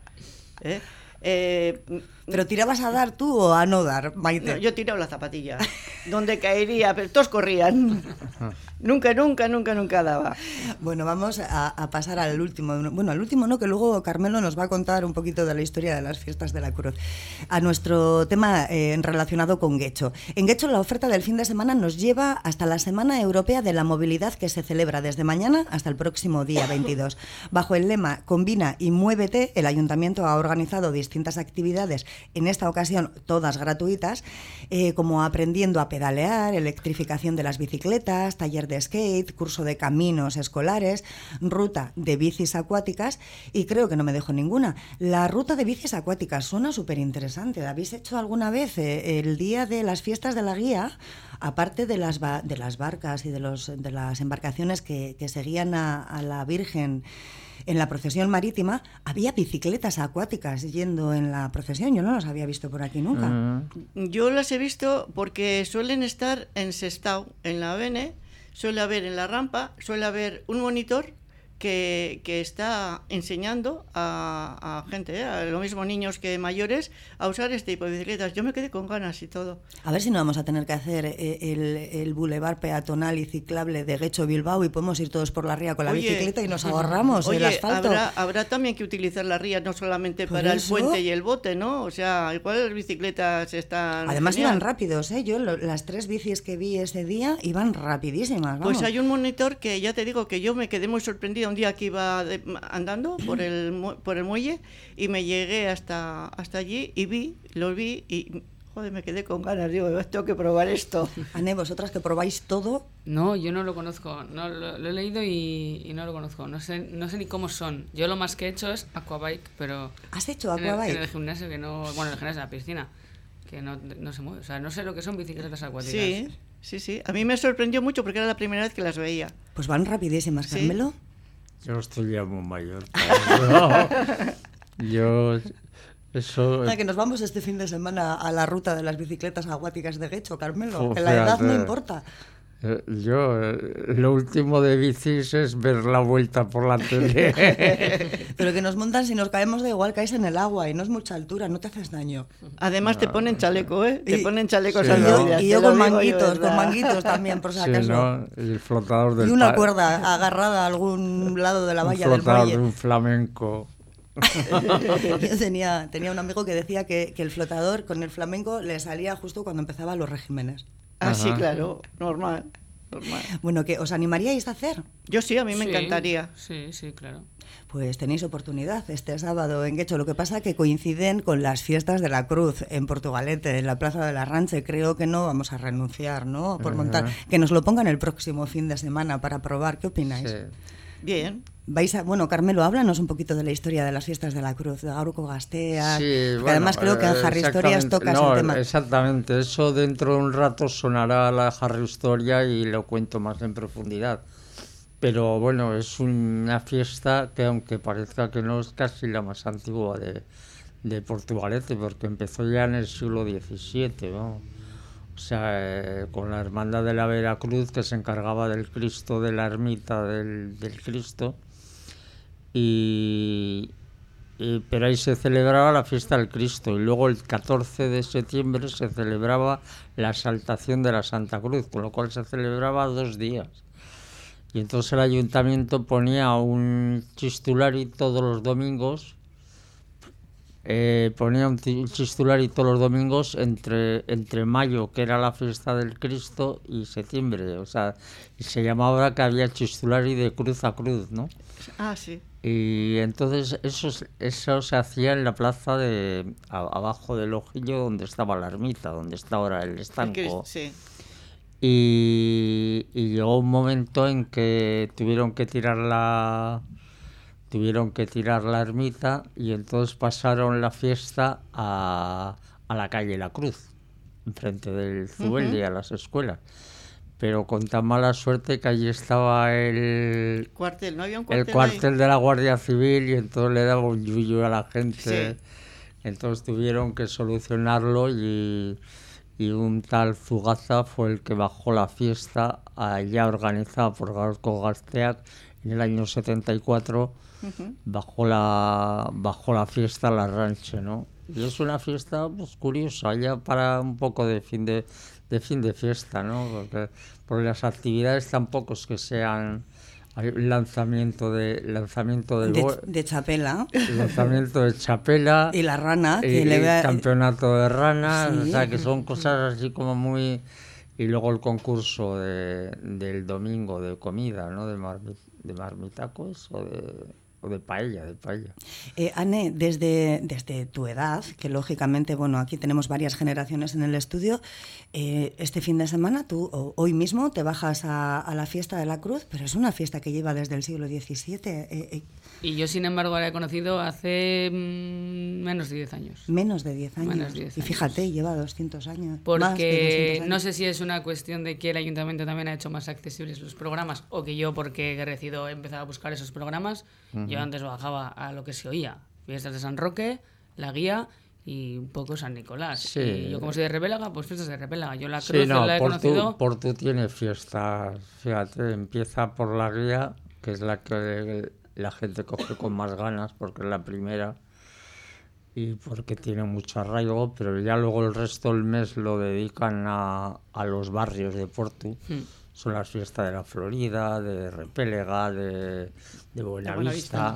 ¿eh? Eh,
¿Pero tirabas a dar tú o a no dar, Maite?
No, yo tiraba la zapatilla. donde caería, pero todos corrían. nunca, nunca, nunca, nunca daba.
Bueno, vamos a, a, pasar al último. Bueno, al último no, que luego Carmelo nos va a contar un poquito de la historia de las fiestas de la Cruz. A nuestro tema eh, relacionado con Guecho. En Guecho la oferta del fin de semana nos lleva hasta la Semana Europea de la Movilidad que se celebra desde mañana hasta el próximo día 22. Bajo el lema Combina y muévete, el ayuntamiento ha organizado distintas actividades en esta ocasión todas gratuitas, eh, como aprendiendo a pedalear, electrificación de las bicicletas, taller de skate, curso de caminos escolares, ruta de bicis acuáticas y creo que no me dejo ninguna. La ruta de bicis acuáticas suena súper interesante. ¿Habéis hecho alguna vez eh, el día de las fiestas de la guía? Aparte de las, de las barcas y de, los, de las embarcaciones que, que seguían a, a la Virgen en la procesión marítima había bicicletas acuáticas yendo en la procesión. Yo no las había visto por aquí nunca.
Mm. Yo las he visto porque suelen estar en Sestao, en la Bene, suele haber en la rampa, suele haber un monitor que, que, está enseñando a, a gente, ¿eh? a lo mismo niños que mayores, a usar este tipo de bicicletas. Yo me quedé con ganas y todo.
A ver si no vamos a tener que hacer eh, el, el bulevar peatonal y ciclable de Guecho Bilbao y podemos ir todos por la ría con la
Oye,
bicicleta y nos ahorramos
oye,
el asfalto.
Habrá, habrá también que utilizar la ría no solamente
¿Por
para
eso?
el puente y el bote, ¿no? O sea, igual las bicicletas están.
Además
genial.
iban rápidos, ¿eh? Yo lo- las tres bicis que vi ese día iban rapidísimas. Vamos.
Pues hay un monitor que ya te digo que yo me quedé muy sorprendida un día que iba de- andando por el, por el muelle y me llegué hasta, hasta allí y vi, lo vi y joder, me quedé con ganas. Digo, tengo que probar esto.
Ane, vosotras que probáis todo,
No, yo no lo conozco. No, lo, lo he leído y, y no lo conozco. No sé, no sé ni cómo son. Yo lo más que he hecho es aquabike, pero...
¿Has hecho
en el-
aquabike?
En el, gimnasio que no... Bueno, en el gimnasio, en la piscina. Que no, no se mueve. O sea, no sé lo que son bicicletas acuáticas.
Sí, sí, sí. A mí me sorprendió mucho porque era la primera vez que las veía.
pues van rapidísimas,
Sí.
Yo estoy ya muy mayor. eso. Yo, eso.
Ah, que nos vamos este fin de semana a la ruta de las bicicletas acuáticas de Guecho, Carmelo. Que la edad no importa.
Eh, Yo, eh, lo último de bicis es ver la vuelta por la tele.
Pero que nos montan, si nos caemos da igual, caes en el agua y no es mucha altura, no te haces daño.
Además te ponen chaleco, ¿eh? Te
Y-
ponen chalecos
Sí,
y, yo,
salvavidas,
y
te
yo con
digo yo,
manguitos, con manguitos también, por si
Sí,
acaso.
¿no? El flotador del
Y una cuerda agarrada a algún lado de la
un
valla del
flotador de
muelle.
un flamenco.
Yo tenía, tenía un amigo que decía que, que el flotador con el flamenco le salía justo cuando empezaban los regímenes.
Sí,
Ajá.
claro, normal, normal.
Bueno, que os animaríais a hacer.
Yo sí, a mí me
Sí,
encantaría.
Sí, sí, claro.
Pues tenéis oportunidad este sábado en Guecho. Lo que pasa que coinciden con las fiestas de la Cruz en Portugalete, en la Plaza de la Ranche. Creo que no vamos a renunciar, ¿no? Por montar. Que nos lo pongan el próximo fin de semana para probar. ¿Qué opináis?
Sí.
Bien.
Vais a, bueno, Carmelo, háblanos un poquito de la historia de las fiestas de la Cruz, de Garuco Gastea.
Sí, bueno,
además creo que en
eh,
Harry Historias tocas
No,
el tema.
Exactamente, eso dentro de un rato sonará la Harry Historia y lo cuento más en profundidad. Pero bueno, es una fiesta que aunque parezca que no es casi la más antigua de, de Portugalete, porque empezó ya en el siglo XVII, ¿no? O sea, eh, con la Hermandad de la Veracruz que se encargaba del Cristo de la ermita del, del Cristo. Y, pero ahí se celebraba la fiesta del Cristo y luego el 14 de septiembre se celebraba la exaltación de la Santa Cruz, con lo cual se celebraba dos días. Y entonces el ayuntamiento ponía un chistulari todos los domingos, eh, ponía un chistulari todos los domingos entre, entre mayo, que era la fiesta del Cristo, y septiembre. O sea, se llamaba que había chistulari de cruz a cruz, ¿no?
Ah, sí.
Y entonces eso, eso se hacía en la plaza de a- abajo del ojillo donde estaba la ermita, donde está ahora el estanco.
sí.
Y, y llegó un momento en que tuvieron que tirar la tuvieron que tirar la ermita y entonces pasaron la fiesta a, a la calle La Cruz, enfrente del Zubeldi, a las escuelas. Pero con tan mala suerte que allí estaba el,
Cuartel, ¿no había un cuartel?
el
ahí?
cuartel de la Guardia Civil y entonces le daba un yuyu a la gente.
Sí.
Entonces tuvieron que solucionarlo y, y un tal Zugaza fue el que bajó la fiesta allá organizada por Garco Gasteac en el año 74. Bajó la, bajó la fiesta a la ranche, ¿no? Y es una fiesta pues, curiosa, ya para un poco de fin de, de fin de fiesta, ¿no? Porque, porque las actividades tampoco es que sean lanzamiento de lanzamiento
De, chapela.
lanzamiento de chapela
Y la rana,
y-
le
campeonato de ranas, o sea que son cosas así como muy y luego el concurso de, del domingo de comida, ¿no? De, marmi- de marmitacos o de, o de paella, de paella.
Eh, Anne, desde, desde tu edad, que lógicamente, bueno, aquí tenemos varias generaciones en el estudio, eh, este fin de semana tú, o- hoy mismo, te bajas a, a la fiesta de la Cruz, pero es una fiesta que lleva desde el siglo XVII. eh, eh,
Y yo, sin embargo, la he conocido hace mm, menos de 10 años.
menos de 10 años.
Menos de 10
y fíjate, lleva 200 años. más de
Porque
200
no sé si es una cuestión de que el ayuntamiento también ha hecho más accesibles los programas o que yo, porque he crecido, he empezado a buscar esos programas. Yo antes bajaba a lo que se oía: fiestas de San Roque, la guía y un poco San Nicolás.
Sí.
Y yo, como soy de Repélaga, pues fiestas de Repélaga. Yo la
Sí,
cruz
no,
la he
Portu,
conocido.
Tiene fiestas, fíjate, empieza por la guía, que es la que la gente coge con más ganas porque es la primera y porque tiene mucho arraigo, pero ya luego el resto del mes lo dedican a, a los barrios de Portu.
Hmm.
Son las fiestas de la Florida, de Repélega, de, de Buenavista.
Buenavista.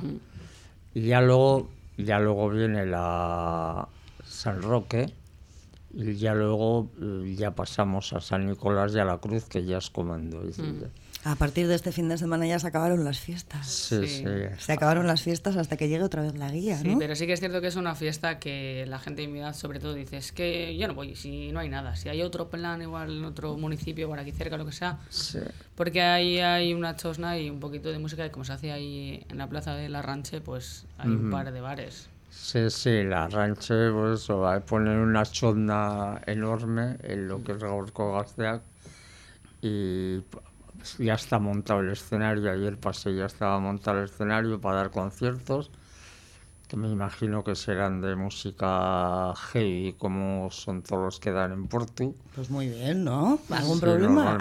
Y ya luego, ya luego viene la San Roque y ya luego eh, ya pasamos a San Nicolás y a la Cruz, que ya es comando. Y-
A partir de este fin de semana ya se acabaron las fiestas.
Sí,
Sí.
Se acabaron las fiestas hasta que llegue otra vez la guía,
Sí,
¿no?
pero sí que es cierto que es una fiesta que la gente de mi edad, sobre todo, dice: Es que yo no voy, si no hay nada. Si hay otro plan, igual en otro municipio, por aquí cerca, lo que sea,
Sí.
Porque ahí hay una chosna y un poquito de música y como se hace ahí en la plaza de la Ranche, pues hay un par de bares.
Sí, sí, la ranche, pues eso, ahí ponen una chonda enorme en lo que es Gaurko Gazteak y ya está montado el escenario, ayer pasé ya estaba montado el escenario para dar conciertos, que me imagino que serán de música heavy, como son todos los que dan en Portu.
Pues muy bien, ¿no? ¿Algún
Sí,
problema?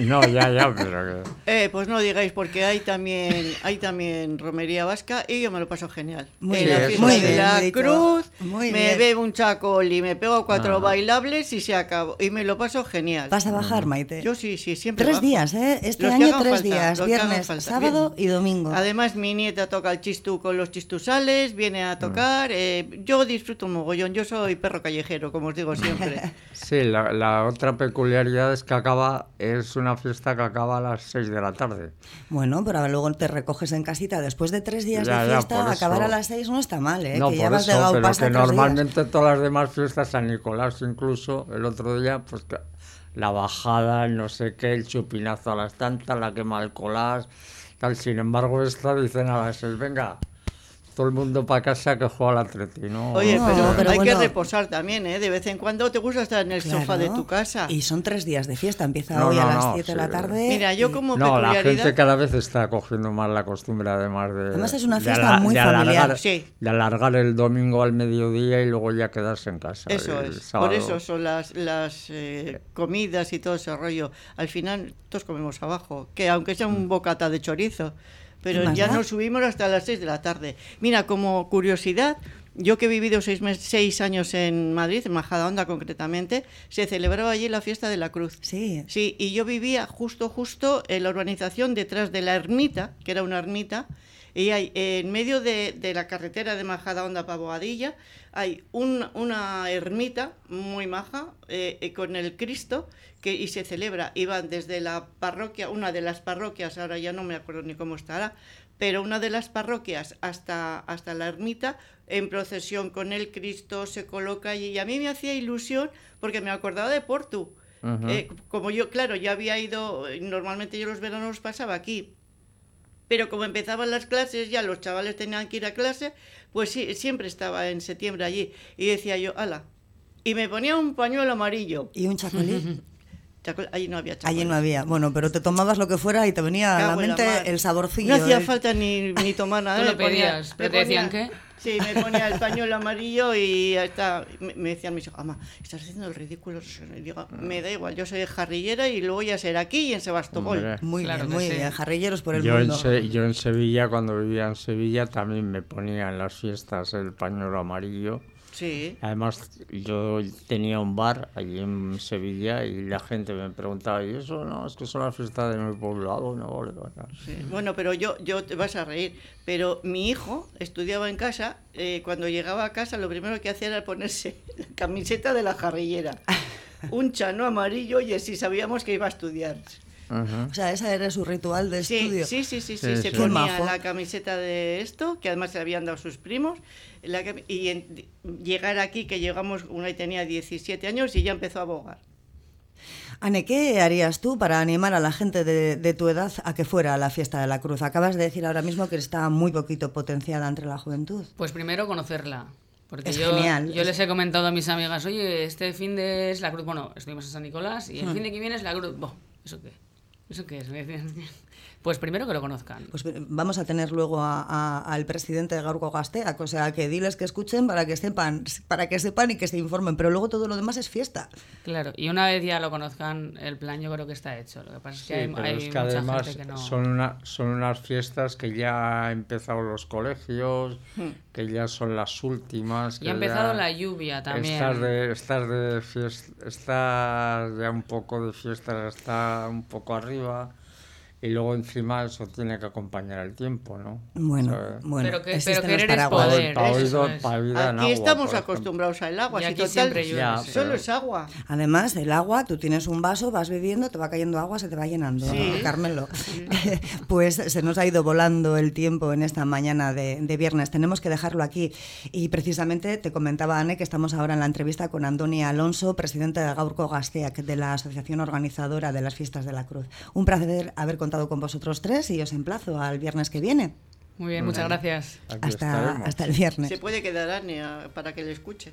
No, ya, ya, pero que...
Eh, pues no digáis, porque hay también, hay también romería vasca y yo me lo paso genial.
Muy
en
bien,
la
muy
de
bien,
la. Cruz,
Muy
me
bien.
bebo un chacol y me pego cuatro
Ajá.
bailables y se acabó. Y me lo paso genial.
¿Vas a bajar, Maite?
Yo sí, sí, siempre
Tres
bajo.
días, ¿eh? Este
Los
año tres
falta,
días, viernes, sábado
Bien.
y domingo.
Además, mi nieta toca el chistú con los chistusales, viene a tocar. eh, yo disfruto un mogollón. Yo soy perro callejero, como os digo siempre.
Sí, la, la otra peculiaridad es que acaba, es una fiesta que acaba a las 6 de la tarde.
Bueno, pero luego te recoges en casita. Después de tres días
Ya,
de
ya,
fiesta,
por
acabar
eso.
a las seis no está mal, ¿eh?
no,
que
por
ya vas de
eso, pero que
tres días.
normalmente todas las demás fiestas, San Nicolás incluso, el otro día, pues que la bajada, el no sé qué, el chupinazo a las tantas, la quema del colás, tal. Sin embargo, esta dicen a las 6, venga, todo el mundo para casa que juega al atleti, ¿no?
Oye,
No,
pero,
pero
hay que reposar también, ¿eh? De vez en cuando te gusta estar en el sofá de tu casa.
Y son tres días de fiesta. Empieza
No,
hoy
no,
a las
no,
7 de la tarde.
Mira, yo como
No, la gente cada vez está cogiendo más la costumbre, además de.
Además es una
de
fiesta muy
de
familiar.
Alargar,
Sí.
De alargar el domingo al mediodía y luego ya quedarse en casa.
Eso es,
sábado.
por eso son las, las eh, comidas y todo ese rollo. Al final todos comemos abajo, que aunque sea un bocata de chorizo, pero
¿Más
ya nos subimos hasta las 6 de la tarde. Mira, como curiosidad, yo que he vivido seis, mes- seis años en Madrid, en Majadahonda concretamente, se celebraba allí la fiesta de la Cruz.
Sí.
Sí, y yo vivía justo, justo en la urbanización detrás de la ermita, que era una ermita, y hay en medio de, de la carretera de Majadahonda para Boadilla, hay un- una ermita muy maja eh, eh, con el Cristo que y se celebra. Iban desde la parroquia, una de las parroquias, ahora ya no me acuerdo ni cómo estará, pero una de las parroquias hasta, hasta la ermita en procesión con el Cristo se coloca allí. Y a mí me hacía ilusión porque me acordaba de Portu. Eh, como yo, claro, ya había ido, normalmente yo los veranos los pasaba aquí, pero como empezaban las clases, ya los chavales tenían que ir a clase, pues sí, siempre estaba en septiembre allí. Y decía yo, ala, y me ponía un pañuelo amarillo.
¿Y un chacolí?
Chacol- Allí no había chacolí.
Allí no había. Bueno, pero te tomabas lo que fuera y te venía a la
Cago en la
mente el saborcillo.
No hacía
del-
falta ni, ni tomar nada.
Tú lo
ponía-
pedías,
me
pero te decían
ponía-
qué.
Sí, me ponía el pañuelo amarillo y ya está. Me, decían mis hijos, mamá, estás haciendo el ridículo. Y digo, me da igual, yo soy jarrillera y lo voy a ser aquí y en Sebastopol.
Hombre.
Muy
Claro
bien, muy
sí.
bien. Jarrilleros por el
Yo en,
mundo.
Se- yo en Sevilla, cuando vivía en Sevilla, también me ponía en las fiestas el pañuelo amarillo
Sí.
Además, yo tenía un bar allí en Sevilla y la gente me preguntaba, ¿y eso no? Es que son las fiestas de mi poblado, no
Sí. Bueno, pero yo, yo te vas a reír, pero mi hijo estudiaba en casa, eh, cuando llegaba a casa lo primero que hacía era ponerse la camiseta de la jarrillera, un chano amarillo y así sabíamos que iba a estudiar.
O sea, ese era su ritual de estudio.
Sí, sí, sí, sí, se ponía la camiseta de esto, que además se habían dado sus primos, y llegar aquí, que llegamos, una y tenía 17 años y ya empezó a abogar.
Ane, ¿qué harías tú para animar a la gente de, tu edad a que fuera a la fiesta de la cruz? Acabas de decir ahora mismo que está muy poquito potenciada entre la juventud.
Pues primero conocerla. Porque yo, yo les he comentado a mis amigas, oye, este fin de es la cruz, bueno, estuvimos en San Nicolás y el hmm. fin de que viene es la cruz. ¿Eso qué? ¿Eso qué es? Pues primero que lo conozcan.
Pues vamos a tener luego al presidente de Gaurco Gasteac, o sea, que diles que escuchen para que sepan, para que sepan y que se informen, pero luego todo lo demás es fiesta.
Claro, y una vez ya lo conozcan, el plan yo creo que está hecho. Lo que pasa es que hay, mucha
además
gente que no...
son, una, son unas fiestas que ya han empezado los colegios, hmm. que ya son las últimas.
Y ha empezado la lluvia también.
Estar de, estar de fiesta, estar ya un poco de fiesta, está un poco arriba y luego encima eso tiene que acompañar el tiempo, ¿no?
Bueno, bueno
pero, que, pero querer es poder.
Aquí estamos acostumbrados al agua, si total, solo es agua.
Además, el agua, tú tienes un vaso, vas bebiendo, te va cayendo agua, se te va llenando, Carmelo. pues se nos ha ido volando el tiempo en esta mañana de, de, viernes, tenemos que dejarlo aquí. Y precisamente te comentaba, Anne, que estamos ahora en la entrevista con Andoni Alonso, presidente de Gaurco Gasteac, de la Asociación Organizadora de las Fiestas de la Cruz. Un placer haber contado con vosotros tres y os emplazo al viernes que viene.
Muy bien, muchas gracias.
Hasta, hasta el viernes.
Se puede quedar Ania para que le escuche.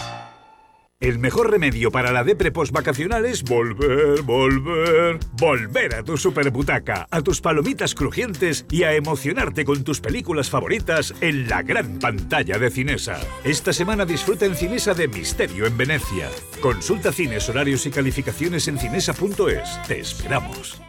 El mejor remedio para la depre vacacional es volver, volver, volver a tu superbutaca, a tus palomitas crujientes y a emocionarte con tus películas favoritas en la gran pantalla de Cinesa. Esta semana disfruta en Cinesa de Misterio en Venecia. Consulta cines, horarios y calificaciones en cinesa.es. Te esperamos.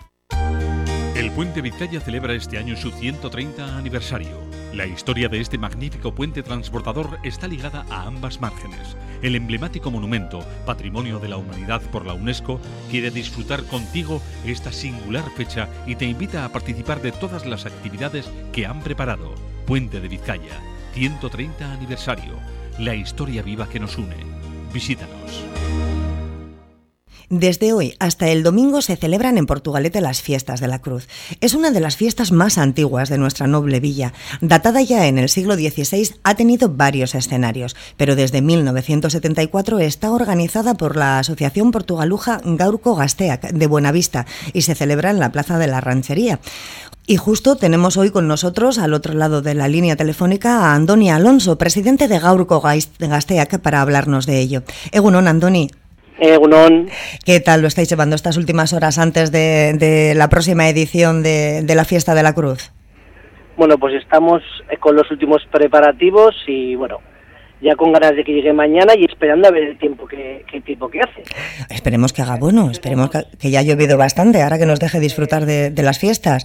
El Puente Vizcaya celebra este año su 130 aniversario. La historia de este magnífico puente transportador está ligada a ambas márgenes. El emblemático monumento, Patrimonio de la Humanidad por la UNESCO, quiere disfrutar contigo esta singular fecha y te invita a participar de todas las actividades que han preparado. Puente de Vizcaya, 130 aniversario, la historia viva que nos une. Visítanos.
Desde hoy hasta el domingo se celebran en Portugalete las fiestas de la Cruz. Es una de las fiestas más antiguas de nuestra noble villa. Datada ya en el siglo XVI, ha tenido varios escenarios, pero desde 1974 está organizada por la Asociación Portugaluja Gaurco Gasteac de Buenavista y se celebra en la Plaza de la Ranchería. Y justo tenemos hoy con nosotros, al otro lado de la línea telefónica, a Andoni Alonso, presidente de Gaurco Gasteac, para hablarnos de ello. Egunon, Andoni.
Eh,
¿Qué tal lo estáis llevando estas últimas horas antes de, la próxima edición de, de la Fiesta de la Cruz?
Bueno, pues estamos con los últimos preparativos y bueno, ya con ganas de que llegue mañana y esperando a ver el tiempo que, el tiempo que hace.
Esperemos que haga bueno, esperemos que, ya ha llovido bastante, ahora que nos deje disfrutar de, las fiestas.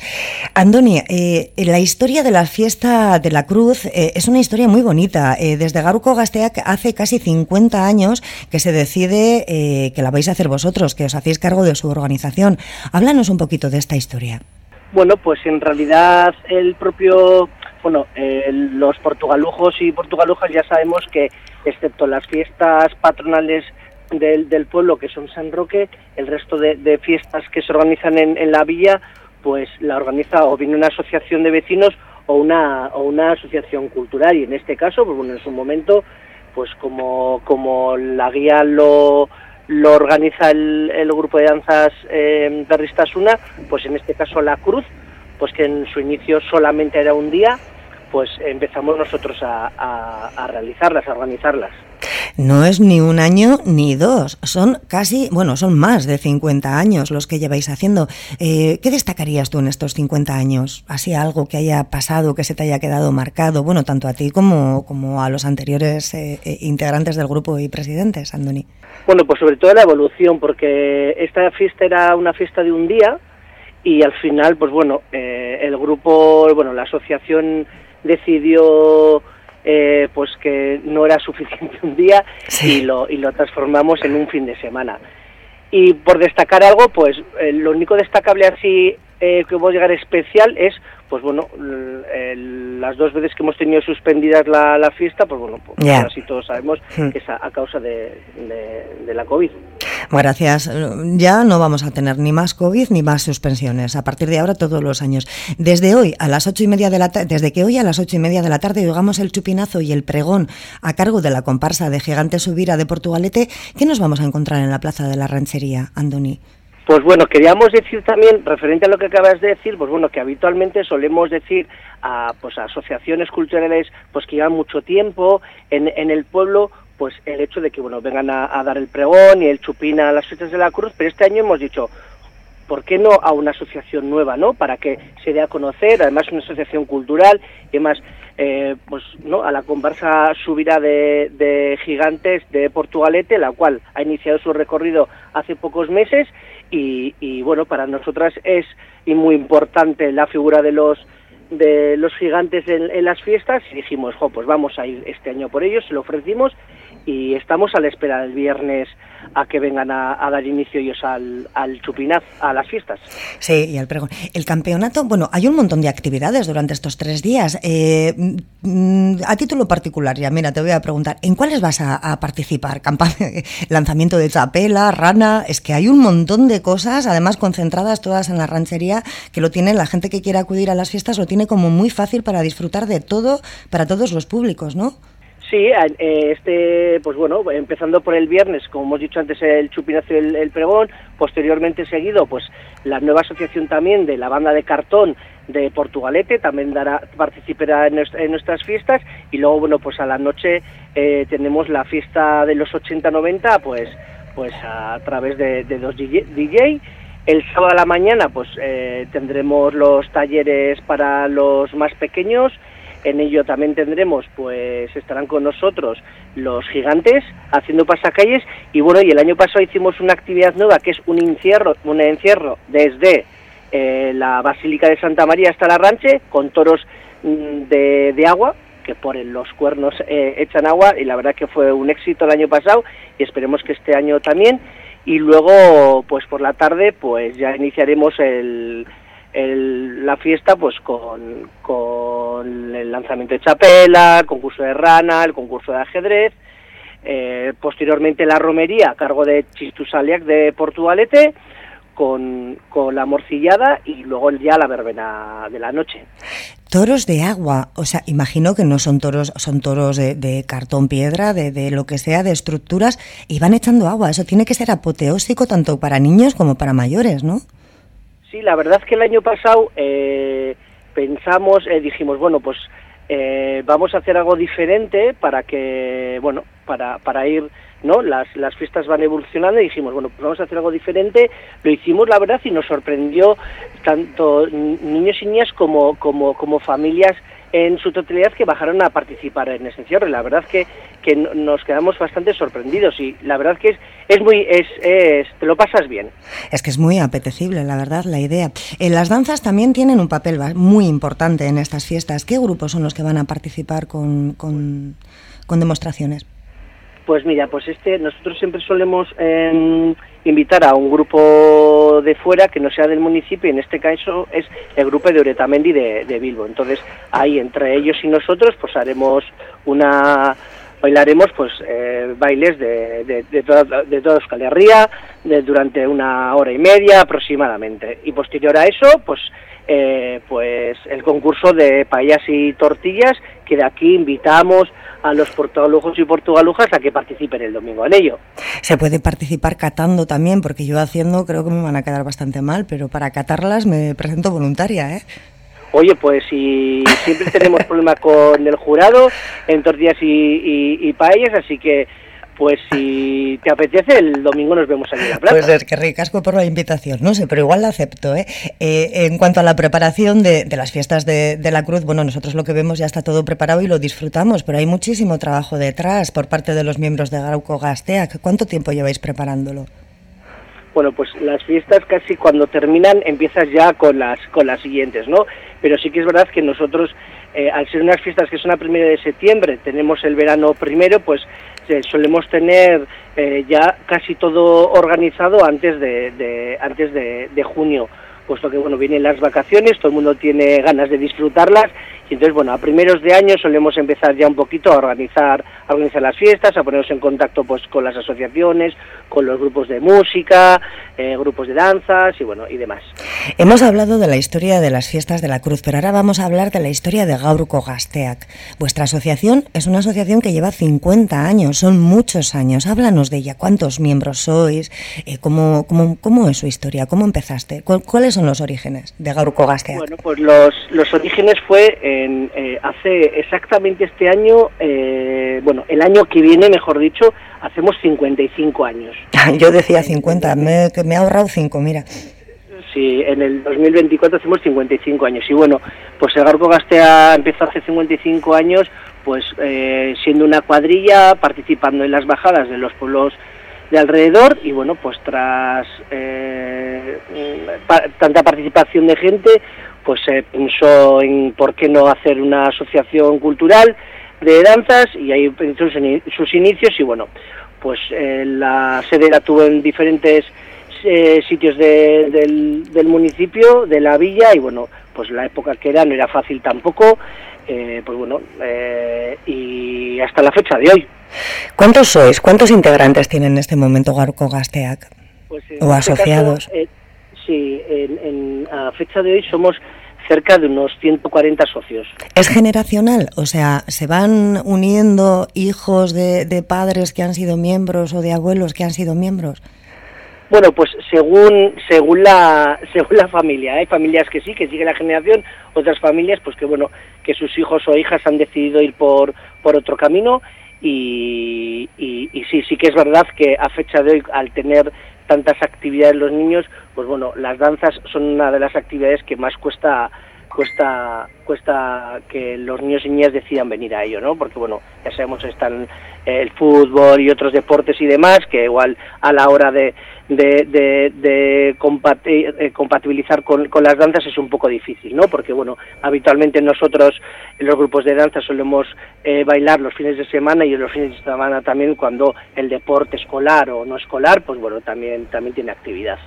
Andoni, eh, la historia de la fiesta de la Cruz eh, es una historia muy bonita. Eh, desde Garuco Gasteac hace casi 50 años que se decide que la vais a hacer vosotros, que os hacéis cargo de su organización. Háblanos un poquito de esta historia.
Bueno, pues en realidad el propio bueno, eh, los portugalujos y portugalujas ya sabemos que, excepto las fiestas patronales del, pueblo, que son San Roque, el resto de, fiestas que se organizan en, la villa, pues la organiza o viene una asociación de vecinos o una, o una asociación cultural. Y en este caso, pues bueno, en su momento, pues como, como la guía lo, lo organiza el, el grupo de danzas eh, Berristasuna, pues en este caso La Cruz, pues que en su inicio solamente era un día, pues empezamos nosotros a, a, a realizarlas, a organizarlas.
No es ni un año ni dos, son casi, bueno, son más de 50 años los que lleváis haciendo. Eh, ¿Qué destacarías tú en estos 50 años? ¿Así algo que haya pasado, que se te haya quedado marcado, bueno, tanto a ti como, como a los anteriores eh, eh, integrantes del grupo y presidentes, Andoni?
Bueno, pues sobre todo la evolución, porque esta fiesta era una fiesta de un día y al final, pues bueno, eh, el grupo, bueno, la asociación decidió eh, pues que no era suficiente un día y, lo, y lo transformamos en un fin de semana. Y por destacar algo, pues eh, lo único destacable así eh, que puedo llegar especial es, pues bueno, el- las dos veces que hemos tenido suspendidas la, la fiesta, pues bueno, pues así todos sabemos
Hmm.
que es a, a causa de, de- de la COVID.
Gracias. Ya no vamos a tener ni más COVID ni más suspensiones. A partir de ahora, todos los años. Desde hoy a las ocho y media de la desde que hoy a las ocho y media de la tarde oigamos el chupinazo y el pregón a cargo de la comparsa de Gigante Subira de Portugalete, ¿qué nos vamos a encontrar en la plaza de la ranchería, Andoni?
Pues bueno, queríamos decir también, referente a lo que acabas de decir, pues bueno, que habitualmente solemos decir a, pues, a asociaciones culturales pues que llevan mucho tiempo en, en el pueblo, pues el hecho de que bueno vengan a, dar el pregón y el chupín a las fiestas de la cruz, pero este año hemos dicho, ¿por qué no a una asociación nueva, no? Para que se dé a conocer, además una asociación cultural, y además, eh, pues, ¿no? A la comparsa subirá de, de gigantes de Portugalete, la cual ha iniciado su recorrido hace pocos meses, y, y, bueno, para nosotras es y muy importante la figura de los de los gigantes en, en las fiestas y dijimos, jo, pues vamos a ir este año por ellos, se lo ofrecimos y estamos a la espera del viernes a que vengan a, dar inicio ellos al, al chupinaz, a las fiestas.
Sí, y el pregón. El campeonato, bueno, hay un montón de actividades durante estos tres días. Eh, mm, a título particular, ya mira, te voy a preguntar, ¿en cuáles vas a, a participar? Campa- Lanzamiento de chapela, rana, es que hay un montón de cosas, además concentradas todas en la ranchería, que lo tiene la gente que quiera acudir a las fiestas, lo tiene como muy fácil para disfrutar de todo, para todos los públicos, ¿no?
Sí, eh, este, pues bueno, empezando por el viernes, como hemos dicho antes, el chupinazo y el, pregón, posteriormente seguido, pues la nueva asociación también de la banda de cartón de Portugalete también dará, participará en, nuestra- en nuestras fiestas y luego, bueno, pues a la noche eh, tenemos la fiesta de los 80-90, pues, pues a través de, dos DJ. El sábado a la mañana, pues eh, tendremos los talleres para los más pequeños. En ello también tendremos, pues estarán con nosotros los gigantes haciendo pasacalles. Y bueno, y el año pasado hicimos una actividad nueva que es un encierro, un encierro desde eh, la Basílica de Santa María hasta la Ranche con toros mm, de, de agua que por los cuernos eh, echan agua y la verdad que fue un éxito el año pasado y esperemos que este año también y luego pues por la tarde pues ya iniciaremos el, el- la fiesta pues con, con el lanzamiento de chapela, el concurso de rana, el concurso de ajedrez, eh, posteriormente la romería a cargo de Chistusaliac de Portugalete con, con la morcillada y luego ya la verbena de la noche.
Toros de agua, o sea, imagino que no son toros, son toros de, de cartón piedra, de, de lo que sea, de estructuras, y van echando agua. Eso tiene que ser apoteósico tanto para niños como para mayores, ¿no?
Sí, la verdad es que el año pasado eh, pensamos, eh, dijimos, bueno, pues eh, vamos a hacer algo diferente para que, bueno, para, para ir, ¿no? Las, las fiestas van evolucionando y dijimos, bueno, pues vamos a hacer algo diferente. Lo hicimos, la verdad, y nos sorprendió tanto ni- niños y niñas como, como, como familias en su totalidad que bajaron a participar en ese encierro. Y la verdad que, que no- nos quedamos bastante sorprendidos y la verdad que es, es muy, es, es, te lo pasas bien.
Es que es muy apetecible, la verdad, la idea. Eh, las danzas también tienen un papel muy importante en estas fiestas. ¿Qué grupos son los que van a participar con, con, con demostraciones?
Pues mira, pues este nosotros siempre solemos eh, invitar a un grupo de fuera que no sea del municipio, y en este caso es el grupo de Oretamendi de, de Bilbo. Entonces, ahí entre ellos y nosotros, pues haremos una bailaremos pues eh, bailes de, de, de, toda, de toda Euskal Herria de, durante una hora y media aproximadamente y posterior a eso pues eh, pues el concurso de paellas y tortillas, que de aquí invitamos a los portugalujos y portugalujas a que participen el domingo en ello.
Se puede participar catando también, porque yo haciendo creo que me van a quedar bastante mal, pero para catarlas me presento voluntaria, ¿eh?
Oye, pues si siempre tenemos problema con el jurado en tortillas y, y paellas, así que pues si te apetece, el domingo nos vemos aquí en la plaza.
Pues es que ricasco por la invitación, no sé, pero igual la acepto. ¿eh? eh en cuanto a la preparación de, las fiestas de, la Cruz, bueno, nosotros lo que vemos ya está todo preparado y lo disfrutamos, pero hay muchísimo trabajo detrás por parte de los miembros de Gauco Gastea. ¿Cuánto tiempo lleváis preparándolo?
Bueno, pues las fiestas casi cuando terminan empiezas ya con las con las siguientes, ¿no? Pero sí que es verdad que nosotros, eh, al ser unas fiestas que son a primera de septiembre, tenemos el verano primero, pues solemos tener eh, ya casi todo organizado antes de, antes de junio. Puesto que bueno vienen las vacaciones, todo el mundo tiene ganas de disfrutarlas y entonces, bueno, a primeros de año solemos empezar ya un poquito a organizar, a organizar las fiestas, a ponernos en contacto pues con las asociaciones, con los grupos de música, eh, grupos de danzas y bueno, y demás.
Hemos hablado de la historia de las fiestas de la Cruz, pero ahora vamos a hablar de la historia de Gaurko Gasteak. Vuestra asociación es una asociación que lleva 50 años, son muchos años. Háblanos de ella, cuántos miembros sois, eh, cómo, cómo, cómo, es su historia, cómo empezaste, ¿cuáles son los orígenes de Gaurko Gasteak?
Bueno, pues los, los orígenes fue... Eh, eh, hace exactamente este año, eh, bueno, el año que viene, mejor dicho, hacemos 55 años.
Yo decía 50, me, me he ahorrado 5, mira.
Sí, en el 2024 hacemos 55 años. Y bueno, pues el Garco Gastea empezó hace 55 años, pues eh, siendo una cuadrilla, participando en las bajadas de los pueblos de alrededor y bueno, pues tras tanta participación de gente, pues se pensó en por qué no hacer una asociación cultural de danzas y ahí sus, sus inicios y bueno, pues eh, la sede la tuvo en diferentes eh, sitios del, municipio, de la villa y bueno, pues la época que era no era fácil tampoco, eh, pues bueno, y hasta la fecha de hoy.
¿Cuántos sois? ¿Cuántos integrantes tienen en este momento Garco Gasteac? Pues ¿O este asociados?
Sí, en, a fecha de hoy somos cerca de unos 140 socios.
¿Es generacional? O sea, ¿se van uniendo hijos de, padres que han sido miembros o de abuelos que han sido miembros?
Bueno, pues según según la según la familia, hay familias que sí, que sigue la generación, otras familias pues que bueno, que sus hijos o hijas han decidido ir por por otro camino y, y sí, sí que es verdad que a fecha de hoy al tener tantas actividades los niños, pues bueno, las danzas son una de las actividades que más cuesta cuesta cuesta que los niños y niñas decidan venir a ello, ¿no? Porque bueno, ya sabemos están el fútbol y otros deportes y demás que igual a la hora de de, eh, compatibilizar con, las danzas es un poco difícil, ¿no? Porque, bueno, habitualmente nosotros en los grupos de danza solemos eh, bailar los fines de semana y en los fines de semana también cuando el deporte escolar o no escolar, pues bueno, también, también tiene actividad.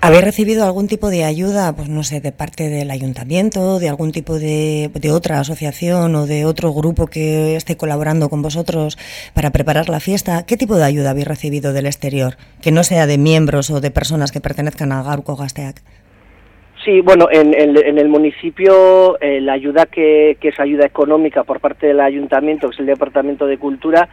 ¿Habéis recibido algún tipo de ayuda, pues no sé, de parte del ayuntamiento, de algún tipo de, de otra asociación o de otro grupo que esté colaborando con vosotros preparar la fiesta? ¿Qué tipo de ayuda habéis recibido del exterior? Que no sea de miembros o de personas que pertenezcan a Garuco Gasteac?
Sí, bueno, en, el municipio eh, la ayuda que, es ayuda económica por parte del ayuntamiento, que es el Departamento de Cultura,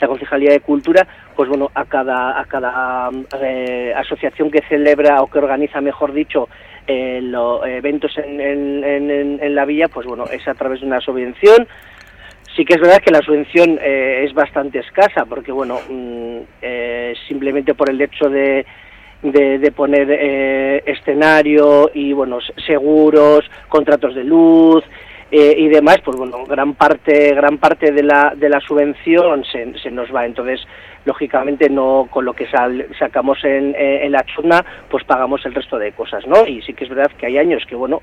la Concejalía de Cultura, pues bueno, a cada, a cada eh, asociación que celebra o que organiza, mejor dicho, eh, los eventos en, en, la villa, pues bueno, es a través de una subvención. Sí que es verdad que la subvención es bastante escasa, porque bueno, mm, simplemente por el hecho de, de, poner eh, escenario y bueno seguros, contratos de luz eh, y demás, pues bueno gran parte gran parte de la, de la subvención se, se nos va. Entonces lógicamente no con lo que sacamos en, en la churna pues pagamos el resto de cosas, ¿no? Y sí que es verdad que hay años que bueno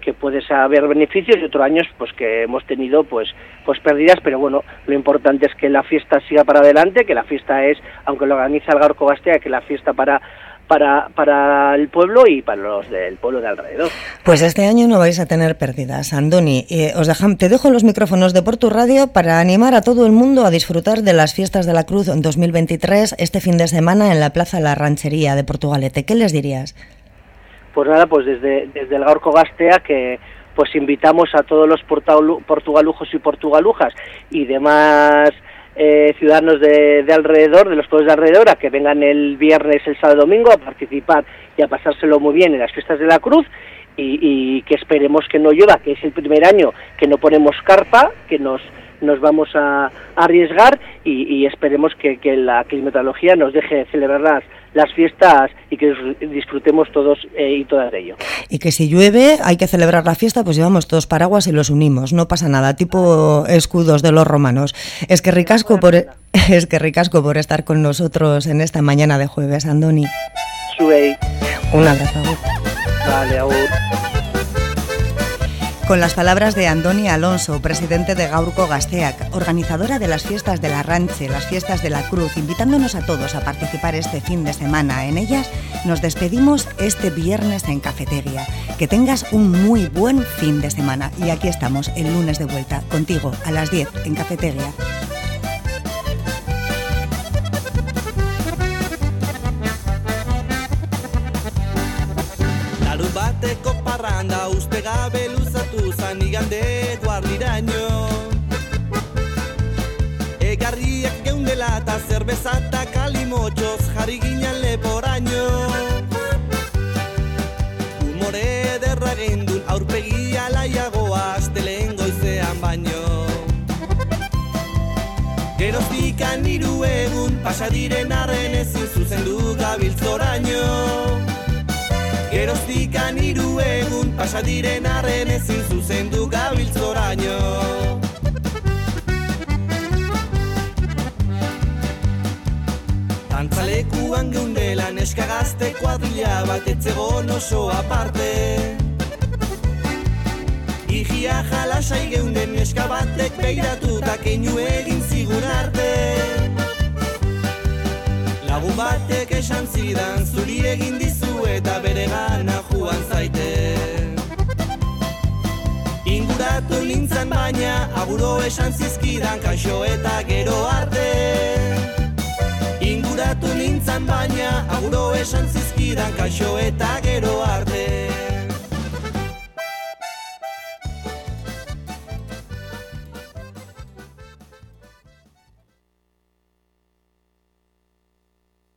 que puedes haber beneficios y otros años pues que hemos tenido pues pues pérdidas pero bueno lo importante es que la fiesta siga para adelante que la fiesta es aunque lo organiza el Garco Bastea que la fiesta para para, para el pueblo y para los del pueblo de alrededor.
Pues este año no vais a tener pérdidas, Andoni. Eh, os dejan, te dejo los micrófonos de Porto Radio para animar a todo el mundo a disfrutar de las fiestas de la Cruz en 2023 este fin de semana en la Plaza La Ranchería de Portugalete. ¿Qué les dirías?
Pues nada, pues desde, desde el Gaurco Gastea que pues invitamos a todos los portugalujos y portugalujas y demás eh, ciudadanos de, alrededor, de los pueblos de alrededor, a que vengan el viernes, el sábado, domingo a participar y a pasárselo muy bien en las fiestas de la Cruz y, que esperemos que no llueva, que es el primer año que no ponemos carpa, que nos nos vamos a, arriesgar y, esperemos que, la climatología nos deje celebrar las, las fiestas y que disfrutemos todos eh, y todas de ello.
Y que si llueve hay que celebrar la fiesta, pues llevamos todos paraguas y los unimos, no pasa nada, tipo escudos de los romanos. Es que ricasco por es que ricasco por estar con nosotros en esta mañana de jueves, Andoni. Un abrazo.
Vale,
Con las palabras de Andoni Alonso, presidente de Gaurco Gasteac, organizadora de las fiestas de la Ranche, las fiestas de la Cruz, invitándonos a todos a participar este fin de semana en ellas, nos despedimos este viernes en Cafetería. Que tengas un muy buen fin de semana y aquí estamos el lunes de vuelta contigo a las 10 en Cafetería.
bateko parranda uste gabe luzatu zan igande guardiraino Egarriak geundela eta zerbeza eta kalimotxoz jarri ginen leporaino. Humore ederra gendun aurpegia laiagoa asteleen goizean baino. Geroztik aniru egun pasadiren arren ezin zuzendu gabiltzoraino Geroztik aniru egun pasadiren arren ezin zuzendu gabiltzoraino. Tantzalekuan geundela neska gazte kuadrilla bat etzegon oso aparte. Igia jalasai geunden neska batek beiratu keinu egin zigun arte Lagun batek esan zidan zuri egin dizu eta bere gana juan zaite. Inguratu nintzen baina aguro esan zizkidan kaixo eta gero arte. Inguratu nintzen baina aguro esan zizkidan kaixo eta gero arte